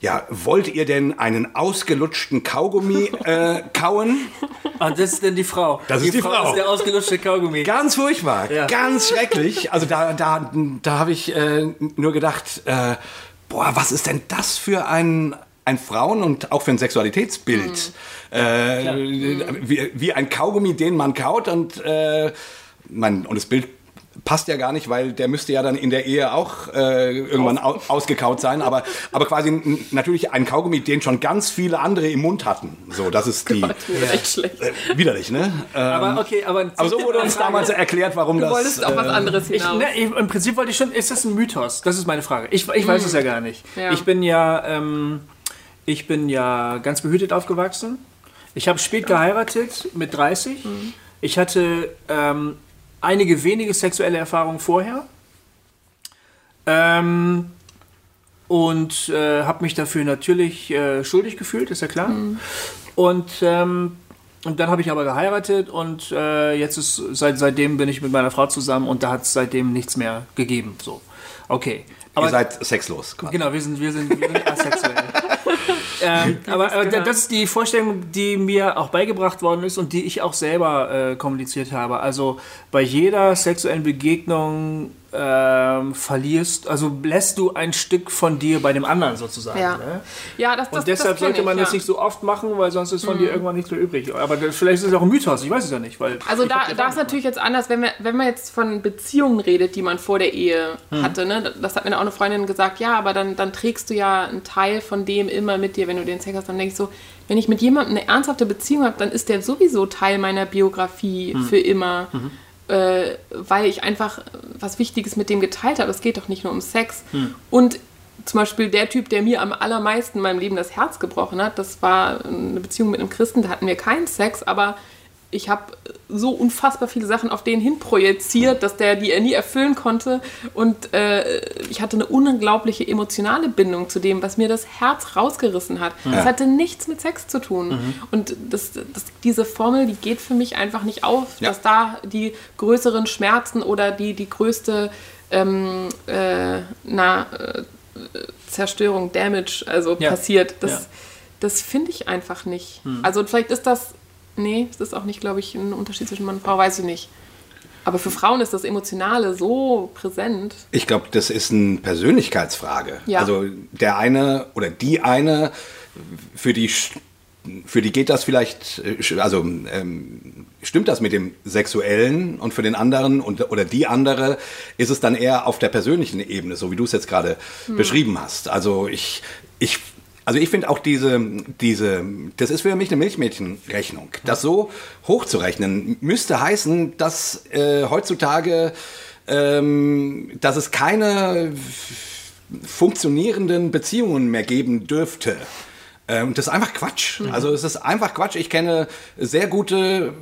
ja, wollt ihr denn einen ausgelutschten Kaugummi äh, [laughs] kauen? Ah, das ist denn die Frau. Das ist die, die Frau. Das ist der ausgelutschte Kaugummi. Ganz furchtbar, ja. ganz schrecklich. Also da, da, da habe ich äh, nur gedacht, äh, boah, was ist denn das für ein, ein Frauen- und auch für ein Sexualitätsbild? Mhm. Äh, wie, wie, ein Kaugummi, den man kaut und, äh, man, und das Bild passt ja gar nicht, weil der müsste ja dann in der Ehe auch äh, irgendwann au ausgekaut sein, aber, [laughs] aber quasi natürlich ein Kaugummi, den schon ganz viele andere im Mund hatten. So, das ist die... Gott, ja. echt schlecht. Äh, widerlich, ne? Ähm, aber okay, aber... Aber so wurde uns damals erklärt, warum du das... Du wolltest auf was äh, anderes hinaus. Ich, ne, Im Prinzip wollte ich schon... Ist das ein Mythos? Das ist meine Frage. Ich, ich weiß hm. es ja gar nicht. Ja. Ich bin ja... Ähm, ich bin ja ganz behütet aufgewachsen. Ich habe spät geheiratet, mit 30. Mhm. Ich hatte ähm, einige wenige sexuelle Erfahrungen vorher. Ähm, und äh, habe mich dafür natürlich äh, schuldig gefühlt, ist ja klar. Mhm. Und, ähm, und dann habe ich aber geheiratet und äh, jetzt ist seit, seitdem bin ich mit meiner Frau zusammen und da hat es seitdem nichts mehr gegeben. So, okay. Aber, Ihr seid sexlos. Quasi. Genau, wir sind, wir sind, wir sind asexuell. [laughs] ähm, [laughs] aber, aber das ist die Vorstellung, die mir auch beigebracht worden ist und die ich auch selber äh, kommuniziert habe. Also bei jeder sexuellen Begegnung ähm, verlierst, also lässt du ein Stück von dir bei dem anderen sozusagen. Ja, Ne? ja das, das Und deshalb das sollte man ich, das ja. Mhm. nicht so oft machen, weil sonst ist von dir irgendwann nichts mehr übrig. Aber das, vielleicht ist es auch ein Mythos, ich weiß es ja nicht. Weil Also da, da ist natürlich jetzt anders, wenn, wir, wenn man jetzt von Beziehungen redet, die man vor der Ehe Hm. hatte. Ne? Das hat mir auch eine Freundin gesagt, ja, aber dann, dann trägst du ja einen Teil von dem immer mit dir, wenn du den Sex hast. Dann denke ich so, wenn ich mit jemandem eine ernsthafte Beziehung habe, dann ist der sowieso Teil meiner Biografie Hm. für immer. Mhm. Äh, weil ich einfach was Wichtiges mit dem geteilt habe. Es geht doch nicht nur um Sex. Hm. Und zum Beispiel der Typ, der mir am allermeisten in meinem Leben das Herz gebrochen hat, das war eine Beziehung mit einem Christen, da hatten wir keinen Sex, aber ich habe so unfassbar viele Sachen auf den hin projiziert, dass der die er nie erfüllen konnte. Und äh, ich hatte eine unglaubliche emotionale Bindung zu dem, was mir das Herz rausgerissen hat. Das hatte nichts mit Sex zu tun. Und das, das, diese Formel, die geht für mich einfach nicht auf, Ja. dass da die größeren Schmerzen oder die, die größte ähm, äh, na, äh, Zerstörung, Damage, also Ja. passiert. Das, Ja. das finde ich einfach nicht. Also vielleicht ist das, nee, es ist auch nicht, glaube ich, ein Unterschied zwischen Mann und Frau, weiß ich nicht. Aber für Frauen ist das Emotionale so präsent. Ich glaube, das ist eine Persönlichkeitsfrage. Ja. Also der eine oder die eine, für die, für die geht das vielleicht, äh, also ähm, stimmt das mit dem Sexuellen und für den anderen und, oder die andere ist es dann eher auf der persönlichen Ebene, so wie du es jetzt gerade beschrieben hast. Also ich, ich also ich finde auch diese, diese, das ist für mich eine Milchmädchenrechnung. Das so hochzurechnen müsste heißen, dass äh, heutzutage, ähm, dass es keine funktionierenden Beziehungen mehr geben dürfte. Ähm, das ist einfach Quatsch. Also es ist einfach Quatsch. Ich kenne sehr gute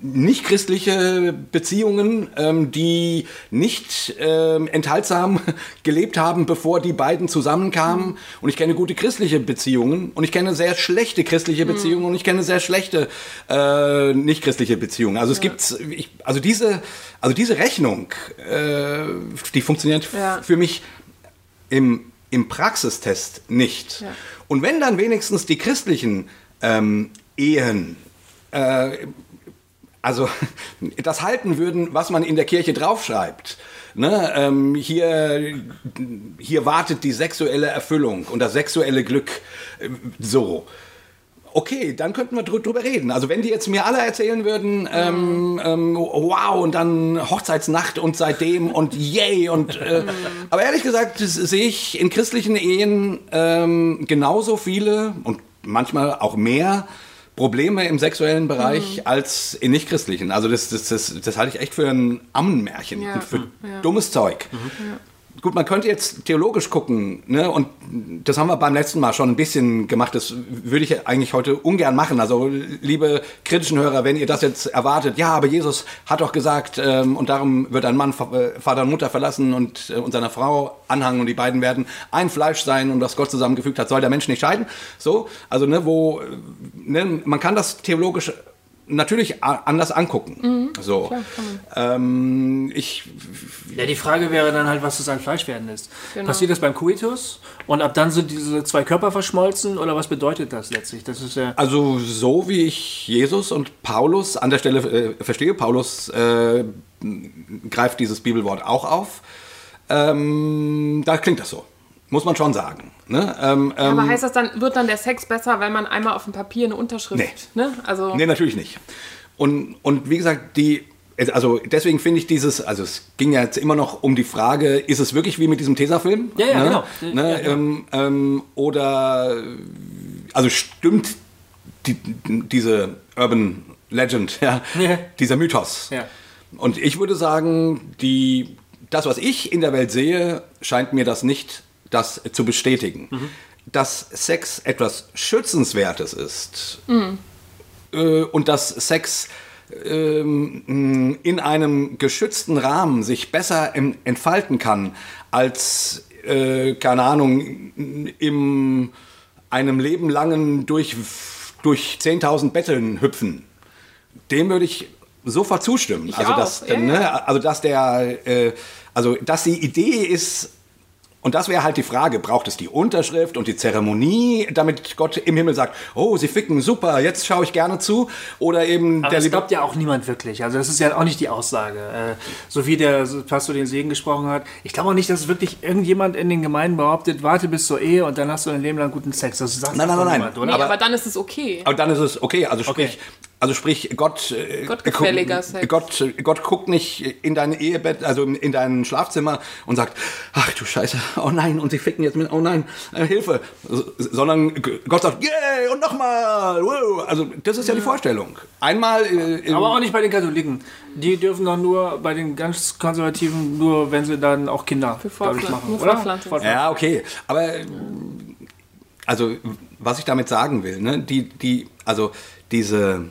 nicht christliche Beziehungen, ähm, die nicht ähm, enthaltsam [laughs] gelebt haben, bevor die beiden zusammenkamen. Und ich kenne gute christliche Beziehungen und ich kenne sehr schlechte christliche Beziehungen und ich kenne sehr schlechte äh, nicht christliche Beziehungen. Also es gibt, ich, also diese, also diese Rechnung, äh, die funktioniert Ja. für mich im, im Praxistest nicht. Ja. Und wenn dann wenigstens die christlichen ähm, Ehen äh, also [laughs] das halten würden, was man in der Kirche draufschreibt. Ne, ähm, hier, hier wartet die sexuelle Erfüllung und das sexuelle Glück äh, so. Okay, dann könnten wir drü- drüber reden. Also wenn die jetzt mir alle erzählen würden, ähm, ähm, wow, und dann Hochzeitsnacht und seitdem und yay und äh, [laughs] aber ehrlich gesagt sehe ich in christlichen Ehen ähm, genauso viele und manchmal auch mehr Probleme im sexuellen Bereich als in nicht-christlichen. Also das, das, das, das halte ich echt für ein Ammenmärchen, Ja. für Ja. dummes Zeug. Gut, man könnte jetzt theologisch gucken, ne? und das haben wir beim letzten Mal schon ein bisschen gemacht. Das würde ich eigentlich heute ungern machen. Also, liebe kritischen Hörer, wenn ihr das jetzt erwartet, ja, aber Jesus hat doch gesagt, ähm, und darum wird ein Mann äh, Vater und Mutter verlassen und, äh, und seiner Frau anhangen und die beiden werden ein Fleisch sein und was Gott zusammengefügt hat, soll der Mensch nicht scheiden. So, also, ne, wo, äh, ne, man kann das theologisch natürlich anders angucken. so, ähm, ich Ja, die Frage wäre dann halt, was ist ein Fleischwerden ist. Genau. Passiert das beim Coitus und ab dann sind diese zwei Körper verschmolzen oder was bedeutet das letztlich? Das ist ja. Also so wie ich Jesus und Paulus an der Stelle äh, verstehe, Paulus äh, greift dieses Bibelwort auch auf, ähm, da klingt das so. Muss man schon sagen. Ne? Ähm, ähm, Aber heißt das dann, wird dann der Sex besser, wenn man einmal auf dem Papier eine Unterschrift, Nee. ne? Also, Nee, natürlich nicht. Und, und wie gesagt, die, also deswegen finde ich dieses, also es ging ja jetzt immer noch um die Frage, ist es wirklich wie mit diesem Tesafilm? Ja, ja, ne? genau. Ne? Ja, genau. Ähm, ähm, oder, also stimmt die, diese Urban Legend, ja, Ja. dieser Mythos. Ja. Und ich würde sagen, die, das, was ich in der Welt sehe, scheint mir das nicht das zu bestätigen. Dass Sex etwas Schützenswertes ist äh, und dass Sex ähm, in einem geschützten Rahmen sich besser em- entfalten kann als, äh, keine Ahnung, in einem Leben langen durch, durch 10.000 Betteln hüpfen. Dem würde ich sofort zustimmen. also, auch, dass, ja, ne, ja. also, dass der, äh, also, dass die Idee ist, Und das wäre halt die Frage, braucht es die Unterschrift und die Zeremonie, damit Gott im Himmel sagt, oh, sie ficken, super, jetzt schaue ich gerne zu? Oder eben Aber der das glaubt ja auch niemand wirklich. Also das ist ja auch nicht die Aussage. Äh, so wie der Pastor den Segen gesprochen hat. Ich glaube auch nicht, dass wirklich irgendjemand in den Gemeinden behauptet, warte bis zur Ehe und dann hast du ein Leben lang guten Sex. Das sagt Nein, nein, nein, niemand, nein. Nee, oder? aber, dann ist es okay. Aber dann ist es okay, also sprich, Okay. Also sprich, Gott, äh, Gottgefälliger Sex. Gott, Gott guckt nicht in dein Ehebett, also in- in dein Schlafzimmer und sagt, ach du Scheiße, oh nein, und sie ficken jetzt mit, oh nein, äh, Hilfe, sondern Gott sagt, yeah, und nochmal, wow. also das ist ja die Vorstellung. Einmal, äh, Aber auch nicht bei den Katholiken. Die dürfen doch nur bei den ganz Konservativen, nur wenn sie dann auch Kinder, Fortpflanzung, machen. Oder? Fortpflanzung. Fortpflanzung. Ja, okay. Aber also was ich damit sagen will, ne, die, die, also diese,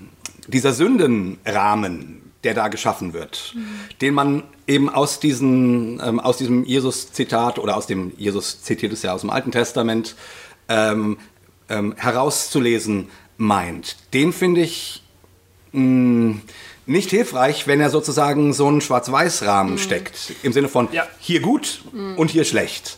dieser Sündenrahmen, der da geschaffen wird, den man eben aus, diesen, ähm, aus diesem Jesus-Zitat oder aus dem Jesus zitiert es ja aus dem Alten Testament ähm, ähm, herauszulesen meint, den finde ich mh, nicht hilfreich, wenn er sozusagen so einen Schwarz-Weiß-Rahmen steckt. Im Sinne von Ja. hier gut und hier schlecht.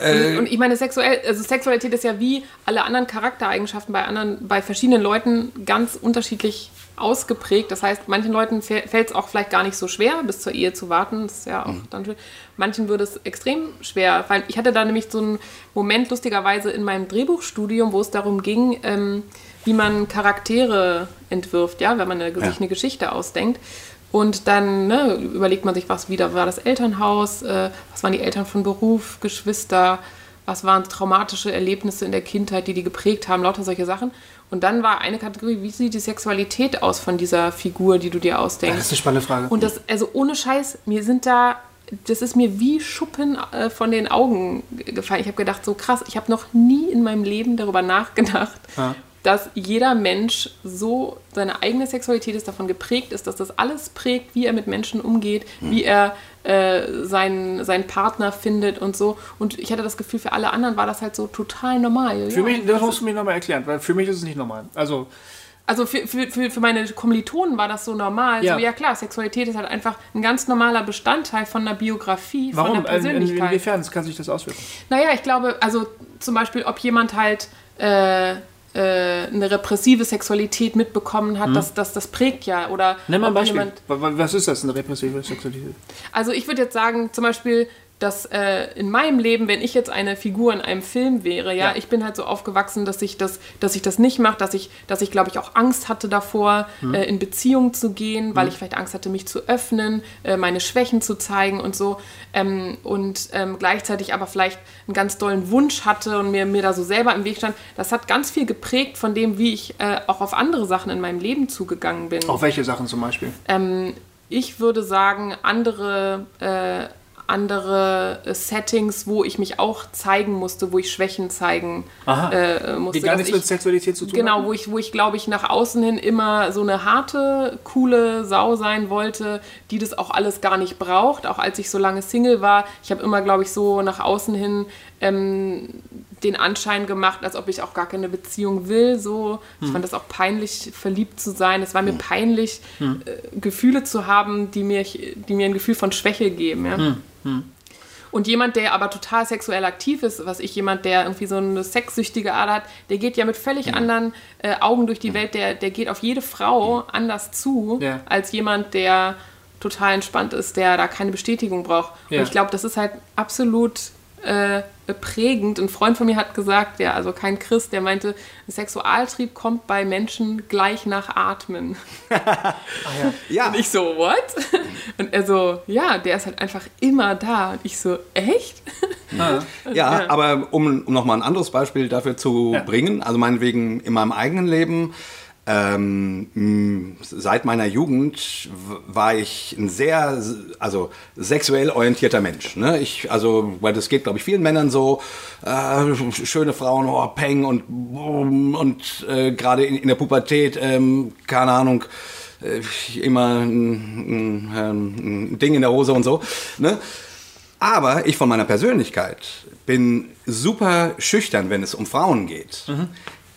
Und, und ich meine, sexuell, also Sexualität ist ja wie alle anderen Charaktereigenschaften bei anderen, bei verschiedenen Leuten ganz unterschiedlich ausgeprägt. Das heißt, manchen Leuten fällt es auch vielleicht gar nicht so schwer, bis zur Ehe zu warten. Das ist ja auch dann schön. Manchen würde es extrem schwer fallen. Ich hatte da nämlich so einen Moment lustigerweise in meinem Drehbuchstudium, wo es darum ging, ähm, wie man Charaktere entwirft, ja, wenn man eine, sich eine Geschichte ausdenkt. Und dann ne, überlegt man sich, was wieder war das Elternhaus, äh, was waren die Eltern von Beruf, Geschwister, was waren traumatische Erlebnisse in der Kindheit, die die geprägt haben, lauter solche Sachen. Und dann war eine Kategorie, wie sieht die Sexualität aus von dieser Figur, die du dir ausdenkst? Das ist eine spannende Frage. Und das, also ohne Scheiß, mir sind da, das ist mir wie Schuppen äh, von den Augen gefallen. Ich habe gedacht, so krass, ich habe noch nie in meinem Leben darüber nachgedacht, Ja. Dass jeder Mensch so seine eigene Sexualität ist, davon geprägt ist, dass das alles prägt, wie er mit Menschen umgeht, wie er äh, seinen, seinen Partner findet und so. Und ich hatte das Gefühl, für alle anderen war das halt so total normal. für ja. mich, das musst du mir nochmal erklären, weil für mich ist es nicht normal. Also, Also für, für, für, für meine Kommilitonen war das so normal. Ja. So, ja klar, Sexualität ist halt einfach ein ganz normaler Bestandteil von einer Biografie, von warum? einer In, in, Persönlichkeit. inwiefern kann sich das auswirken? naja, ich glaube, also zum Beispiel, ob jemand halt äh, eine repressive Sexualität mitbekommen hat, das, das, das prägt ja. Oder Nenn mal ein Beispiel. jemand- Wa- wa- Was ist das, eine repressive Sexualität? Also ich würde jetzt sagen, zum Beispiel, dass äh, in meinem Leben, wenn ich jetzt eine Figur in einem Film wäre, ja, Ja. ich bin halt so aufgewachsen, dass ich das, dass ich das nicht mache, dass ich, dass ich, glaube ich, auch Angst hatte davor, äh, in Beziehung zu gehen, weil ich vielleicht Angst hatte, mich zu öffnen, äh, meine Schwächen zu zeigen und so. Ähm, und ähm, gleichzeitig aber vielleicht einen ganz dollen Wunsch hatte und mir, mir da so selber im Weg stand. Das hat ganz viel geprägt von dem, wie ich äh, auch auf andere Sachen in meinem Leben zugegangen bin. Auf welche Sachen zum Beispiel? Ähm, ich würde sagen, andere, äh, andere äh, Settings, wo ich mich auch zeigen musste, wo ich Schwächen zeigen Aha. äh, musste. Die gar nichts ich, mit Sexualität zu tun Genau, haben? wo ich, wo ich glaube ich nach außen hin immer so eine harte, coole Sau sein wollte, die das auch alles gar nicht braucht. Auch als ich so lange Single war, ich habe immer, glaube ich, so nach außen hin ähm, den Anschein gemacht, als ob ich auch gar keine Beziehung will. So, ich fand das auch peinlich, verliebt zu sein. Es war mir peinlich, äh, Gefühle zu haben, die mir, die mir ein Gefühl von Schwäche geben. Ja? Und jemand, der aber total sexuell aktiv ist, was ich, jemand, der irgendwie so eine sexsüchtige Ader hat, der geht ja mit völlig anderen äh, Augen durch die Welt, der, der geht auf jede Frau anders zu, Ja. als jemand, der total entspannt ist, der da keine Bestätigung braucht. Ja. Und ich glaube, das ist halt absolut äh, prägend. Ein Freund von mir hat gesagt, ja, also kein Christ, der meinte, ein Sexualtrieb kommt bei Menschen gleich nach Atmen. [laughs] Ja, Und ich so, what? Und er so, ja, der ist halt einfach immer da. Und ich so, echt? Ah. [laughs] Ja, Ja. aber um, um nochmal ein anderes Beispiel dafür zu Ja. bringen, also meinetwegen in meinem eigenen Leben, ähm, seit meiner Jugend war ich ein sehr, also sexuell orientierter Mensch. Ne? Ich, also, weil das geht, glaube ich, vielen Männern so, äh, schöne Frauen, oh, Peng und und äh, gerade in, in der Pubertät, ähm, keine Ahnung, äh, immer ein, ein, ein Ding in der Hose und so. Ne? Aber ich von meiner Persönlichkeit bin super schüchtern, wenn es um Frauen geht.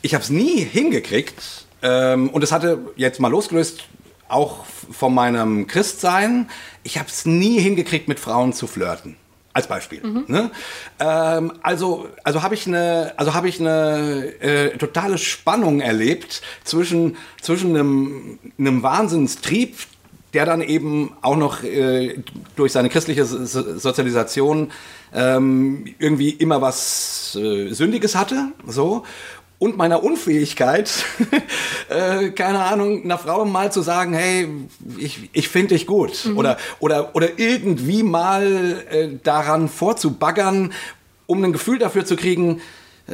Ich habe es nie hingekriegt ähm, und es hatte jetzt mal losgelöst auch von meinem Christsein. Ich habe es nie hingekriegt, mit Frauen zu flirten. Als Beispiel. Ne? Ähm, also also habe ich eine also ich eine äh, totale Spannung erlebt zwischen zwischen einem, einem Wahnsinnstrieb, der dann eben auch noch äh, durch seine christliche so Sozialisation ähm, irgendwie immer was äh, Sündiges hatte, so und meiner Unfähigkeit, [laughs] äh, keine Ahnung, einer Frau mal zu sagen, hey, ich, ich finde dich gut. Mhm. Oder, oder, oder irgendwie mal äh, daran vorzubaggern, um ein Gefühl dafür zu kriegen, äh,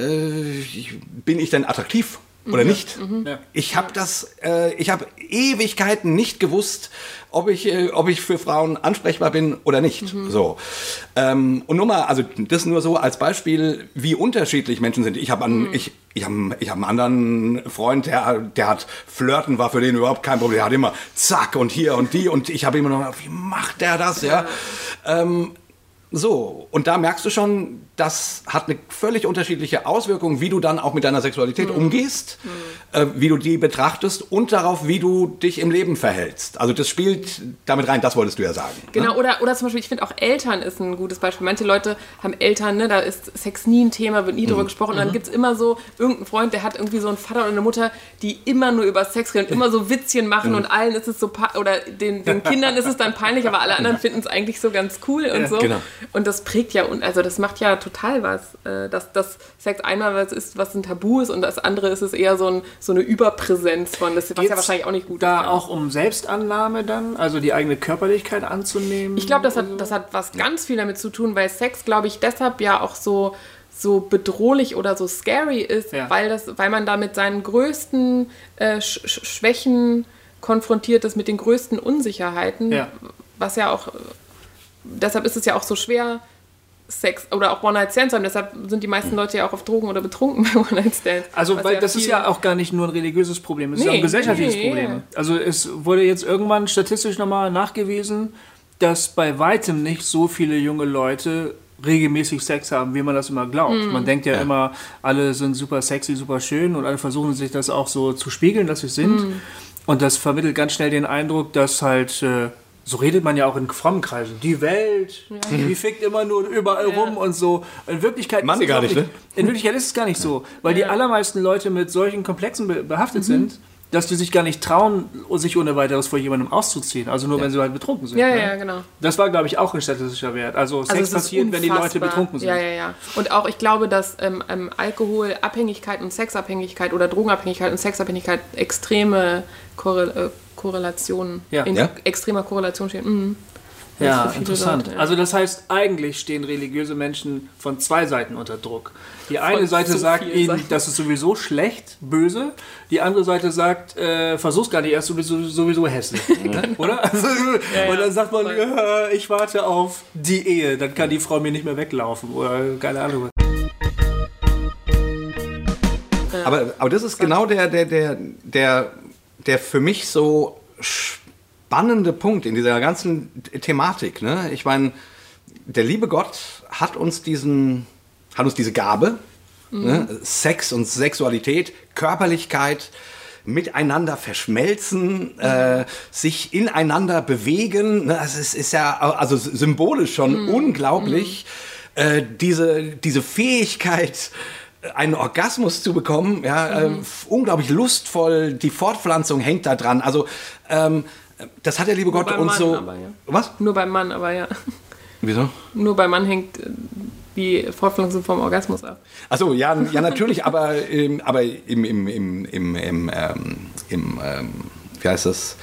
bin ich denn attraktiv? Oder mhm. nicht. Mhm. Ich habe das, äh, ich habe Ewigkeiten nicht gewusst, ob ich, äh, ob ich für Frauen ansprechbar bin oder nicht. Mhm. So ähm, und nur mal, also das nur so als Beispiel, wie unterschiedlich Menschen sind. Ich habe an, mhm. ich, ich habe, ich habe einen anderen Freund, der, der hat Flirten war für den überhaupt kein Problem. Der hat immer zack und hier und die und ich habe immer noch, wie macht der das, ja? ja. Ähm, so, und da merkst du schon, das hat eine völlig unterschiedliche Auswirkung, wie du dann auch mit deiner Sexualität mhm. umgehst, mhm. Äh, wie du die betrachtest und darauf, wie du dich im Leben verhältst. Also das spielt damit rein, das wolltest du ja sagen. Ne? Genau, ne? oder, oder zum Beispiel, ich finde auch Eltern ist ein gutes Beispiel. Manche Leute haben Eltern, ne, da ist Sex nie ein Thema, wird nie mhm. drüber gesprochen. Und dann mhm. gibt es immer so irgendeinen Freund, der hat irgendwie so einen Vater oder eine Mutter, die immer nur über Sex reden, immer so Witzchen machen mhm. und allen ist es so, oder den, den Kindern ist es dann peinlich, aber alle anderen [laughs] finden es eigentlich so ganz cool und ja, so. Genau. Und das prägt ja, und also das macht ja total was, äh, dass, dass Sex einmal was ist, was ein Tabu ist und das andere ist es eher so, ein, so eine Überpräsenz von, das, was Geht's ja wahrscheinlich auch nicht gut da ist. Da auch um Selbstannahme dann, also die eigene Körperlichkeit anzunehmen? Ich glaube, das hat, das hat was ganz viel damit zu tun, weil Sex, glaube ich, deshalb ja auch so so bedrohlich oder so scary ist, ja. weil, das, weil man da mit seinen größten äh, Sch Schwächen konfrontiert ist, mit den größten Unsicherheiten, ja. was ja auch, deshalb ist es ja auch so schwer, Sex oder auch One-Night-Stands haben. Deshalb sind die meisten Leute ja auch auf Drogen oder betrunken bei One-Night-Stands. Also, weil ja das ist ja auch gar nicht nur ein religiöses Problem, es nee, ist ja ein gesellschaftliches nee, Problem. Also, es wurde jetzt irgendwann statistisch nochmal nachgewiesen, dass bei weitem nicht so viele junge Leute regelmäßig Sex haben, wie man das immer glaubt. Mm. Man denkt ja, ja, immer, alle sind super sexy, super schön und alle versuchen sich das auch so zu spiegeln, dass sie sind. Mm. Und das vermittelt ganz schnell den Eindruck, dass halt äh, so redet man ja auch in frommen Kreisen. Die Welt, ja. die fickt immer nur überall ja. rum und so. In Wirklichkeit, ist gar nicht, ne? in Wirklichkeit ist es gar nicht so, weil ja. die allermeisten Leute mit solchen Komplexen behaftet mhm. sind, dass die sich gar nicht trauen, sich ohne weiteres vor jemandem auszuziehen. Also nur, wenn sie halt betrunken sind. Ja, ne? ja, genau. Das war, glaube ich, auch ein statistischer Wert. Also, also Sex passiert, wenn die Leute betrunken sind. Ja, ja, ja. Und auch, ich glaube, dass ähm, ähm, Alkoholabhängigkeit und Sexabhängigkeit oder Drogenabhängigkeit und Sexabhängigkeit extreme Korre äh, Korrelationen, ja. in ja? extremer Korrelation stehen. Mhm. Ja, interessant. Leute, ja. Also das heißt, eigentlich stehen religiöse Menschen von zwei Seiten unter Druck. Die eine von Seite so sagt ihnen, Seiten. das ist sowieso schlecht, böse. Die andere Seite sagt, äh, versuch's gar nicht, er ist sowieso, sowieso hässlich. [laughs] Oder? Also, ja, [laughs] und dann sagt man, ja, ich warte auf die Ehe, dann kann die Frau mir nicht mehr weglaufen. Oder keine Ahnung. Aber, aber das ist genau der, der, der, der der für mich so spannende Punkt in dieser ganzen Thematik. Ne? Ich meine, der liebe Gott hat uns diesen, hat uns diese Gabe, mhm. ne? Sex und Sexualität, Körperlichkeit, miteinander verschmelzen, äh, sich ineinander bewegen. Ne? Also es ist ja also symbolisch schon mhm. unglaublich. Mhm. Äh, diese, diese Fähigkeit, einen Orgasmus zu bekommen, ja, mhm. äh, unglaublich lustvoll, die Fortpflanzung hängt da dran. Also ähm, das hat der liebe Nur Gott uns Mann, so. Aber, ja. Was? Nur beim Mann, aber ja. Wieso? Nur beim Mann hängt äh, die Fortpflanzung vom Orgasmus ab. Achso, ja, ja, natürlich, [laughs] aber, ähm, aber im, im, im, im, im, ähm, im ähm, wie heißt das?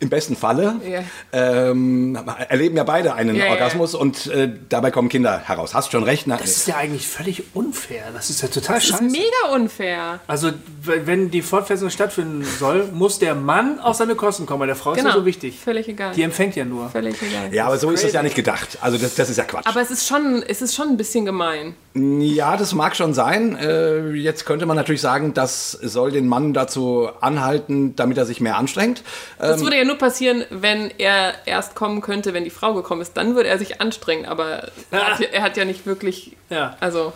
Im besten Falle yeah. ähm, erleben ja beide einen yeah, Orgasmus yeah. und äh, dabei kommen Kinder heraus. Hast schon recht. Ne? Das ist ja eigentlich völlig unfair. Das ist ja total das scheiße. Das ist mega unfair. Also wenn die Fortpflanzung stattfinden soll, muss der Mann auf seine Kosten kommen, weil der Frau genau. ist ja genau. so wichtig. Völlig egal. Die empfängt ja nur. Völlig egal. Ja, aber so ist es ja nicht gedacht. Also das, das ist ja Quatsch. Aber es ist schon, es ist schon ein bisschen gemein. Ja, das mag schon sein. Äh, jetzt könnte man natürlich sagen, das soll den Mann dazu anhalten, damit er sich mehr anstrengt. Das ähm, würde ja nur passieren, wenn er erst kommen könnte, wenn die Frau gekommen ist. Dann würde er sich anstrengen, aber er hat, er hat ja nicht wirklich. Ja. Also.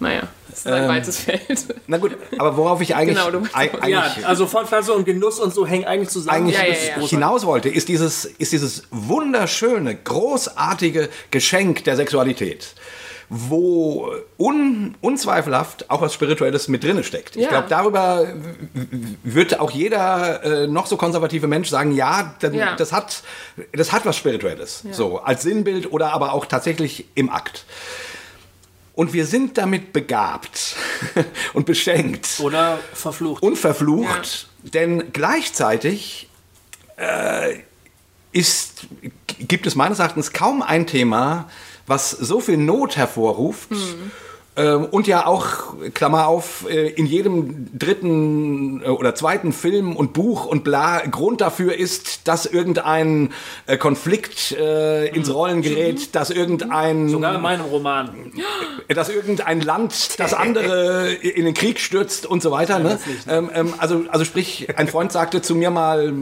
naja, das ist ein Ähm, weites Feld. Na gut, aber worauf ich eigentlich, Genau, du- eig- eigentlich, Ja, also Fortpflanzung und Genuss und so hängen eigentlich zusammen. eigentlich Ja, ja, ja. hinaus wollte, ist dieses, ist dieses wunderschöne, großartige Geschenk der Sexualität, wo un, unzweifelhaft auch was Spirituelles mit drinne steckt. Ich Ja. glaube, darüber wird auch jeder äh, noch so konservative Mensch sagen, ja, dann, Ja. Das, hat, das hat was Spirituelles, so als Sinnbild oder aber auch tatsächlich im Akt. Und wir sind damit begabt [laughs] und beschenkt Oder verflucht. und verflucht, denn gleichzeitig äh, ist, gibt es meines Erachtens kaum ein Thema, was so viel Not hervorruft. ähm, Und ja auch, Klammer auf, äh, in jedem dritten äh, oder zweiten Film und Buch und bla Grund dafür ist, dass irgendein äh, Konflikt äh, ins Rollen gerät, dass irgendein Sogar in meinem Roman. dass irgendein Land das andere [laughs] in den Krieg stürzt und so weiter. Ne? Ähm, ähm, also, also sprich, ein Freund sagte zu mir mal,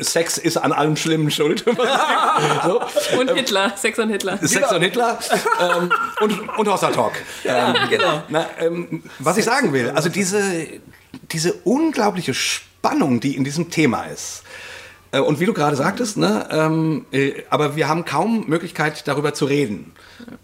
Sex ist an allem Schlimmen schuld. [laughs] so. Und Hitler, Sex und Hitler. Sex und Hitler ähm, und, und Hossa Talk. ähm, genau. Na, ähm, was ich sagen will, also diese, diese unglaubliche Spannung, die in diesem Thema ist. Äh, Und wie du gerade sagtest, ne, ähm, äh, aber wir haben kaum Möglichkeit, darüber zu reden.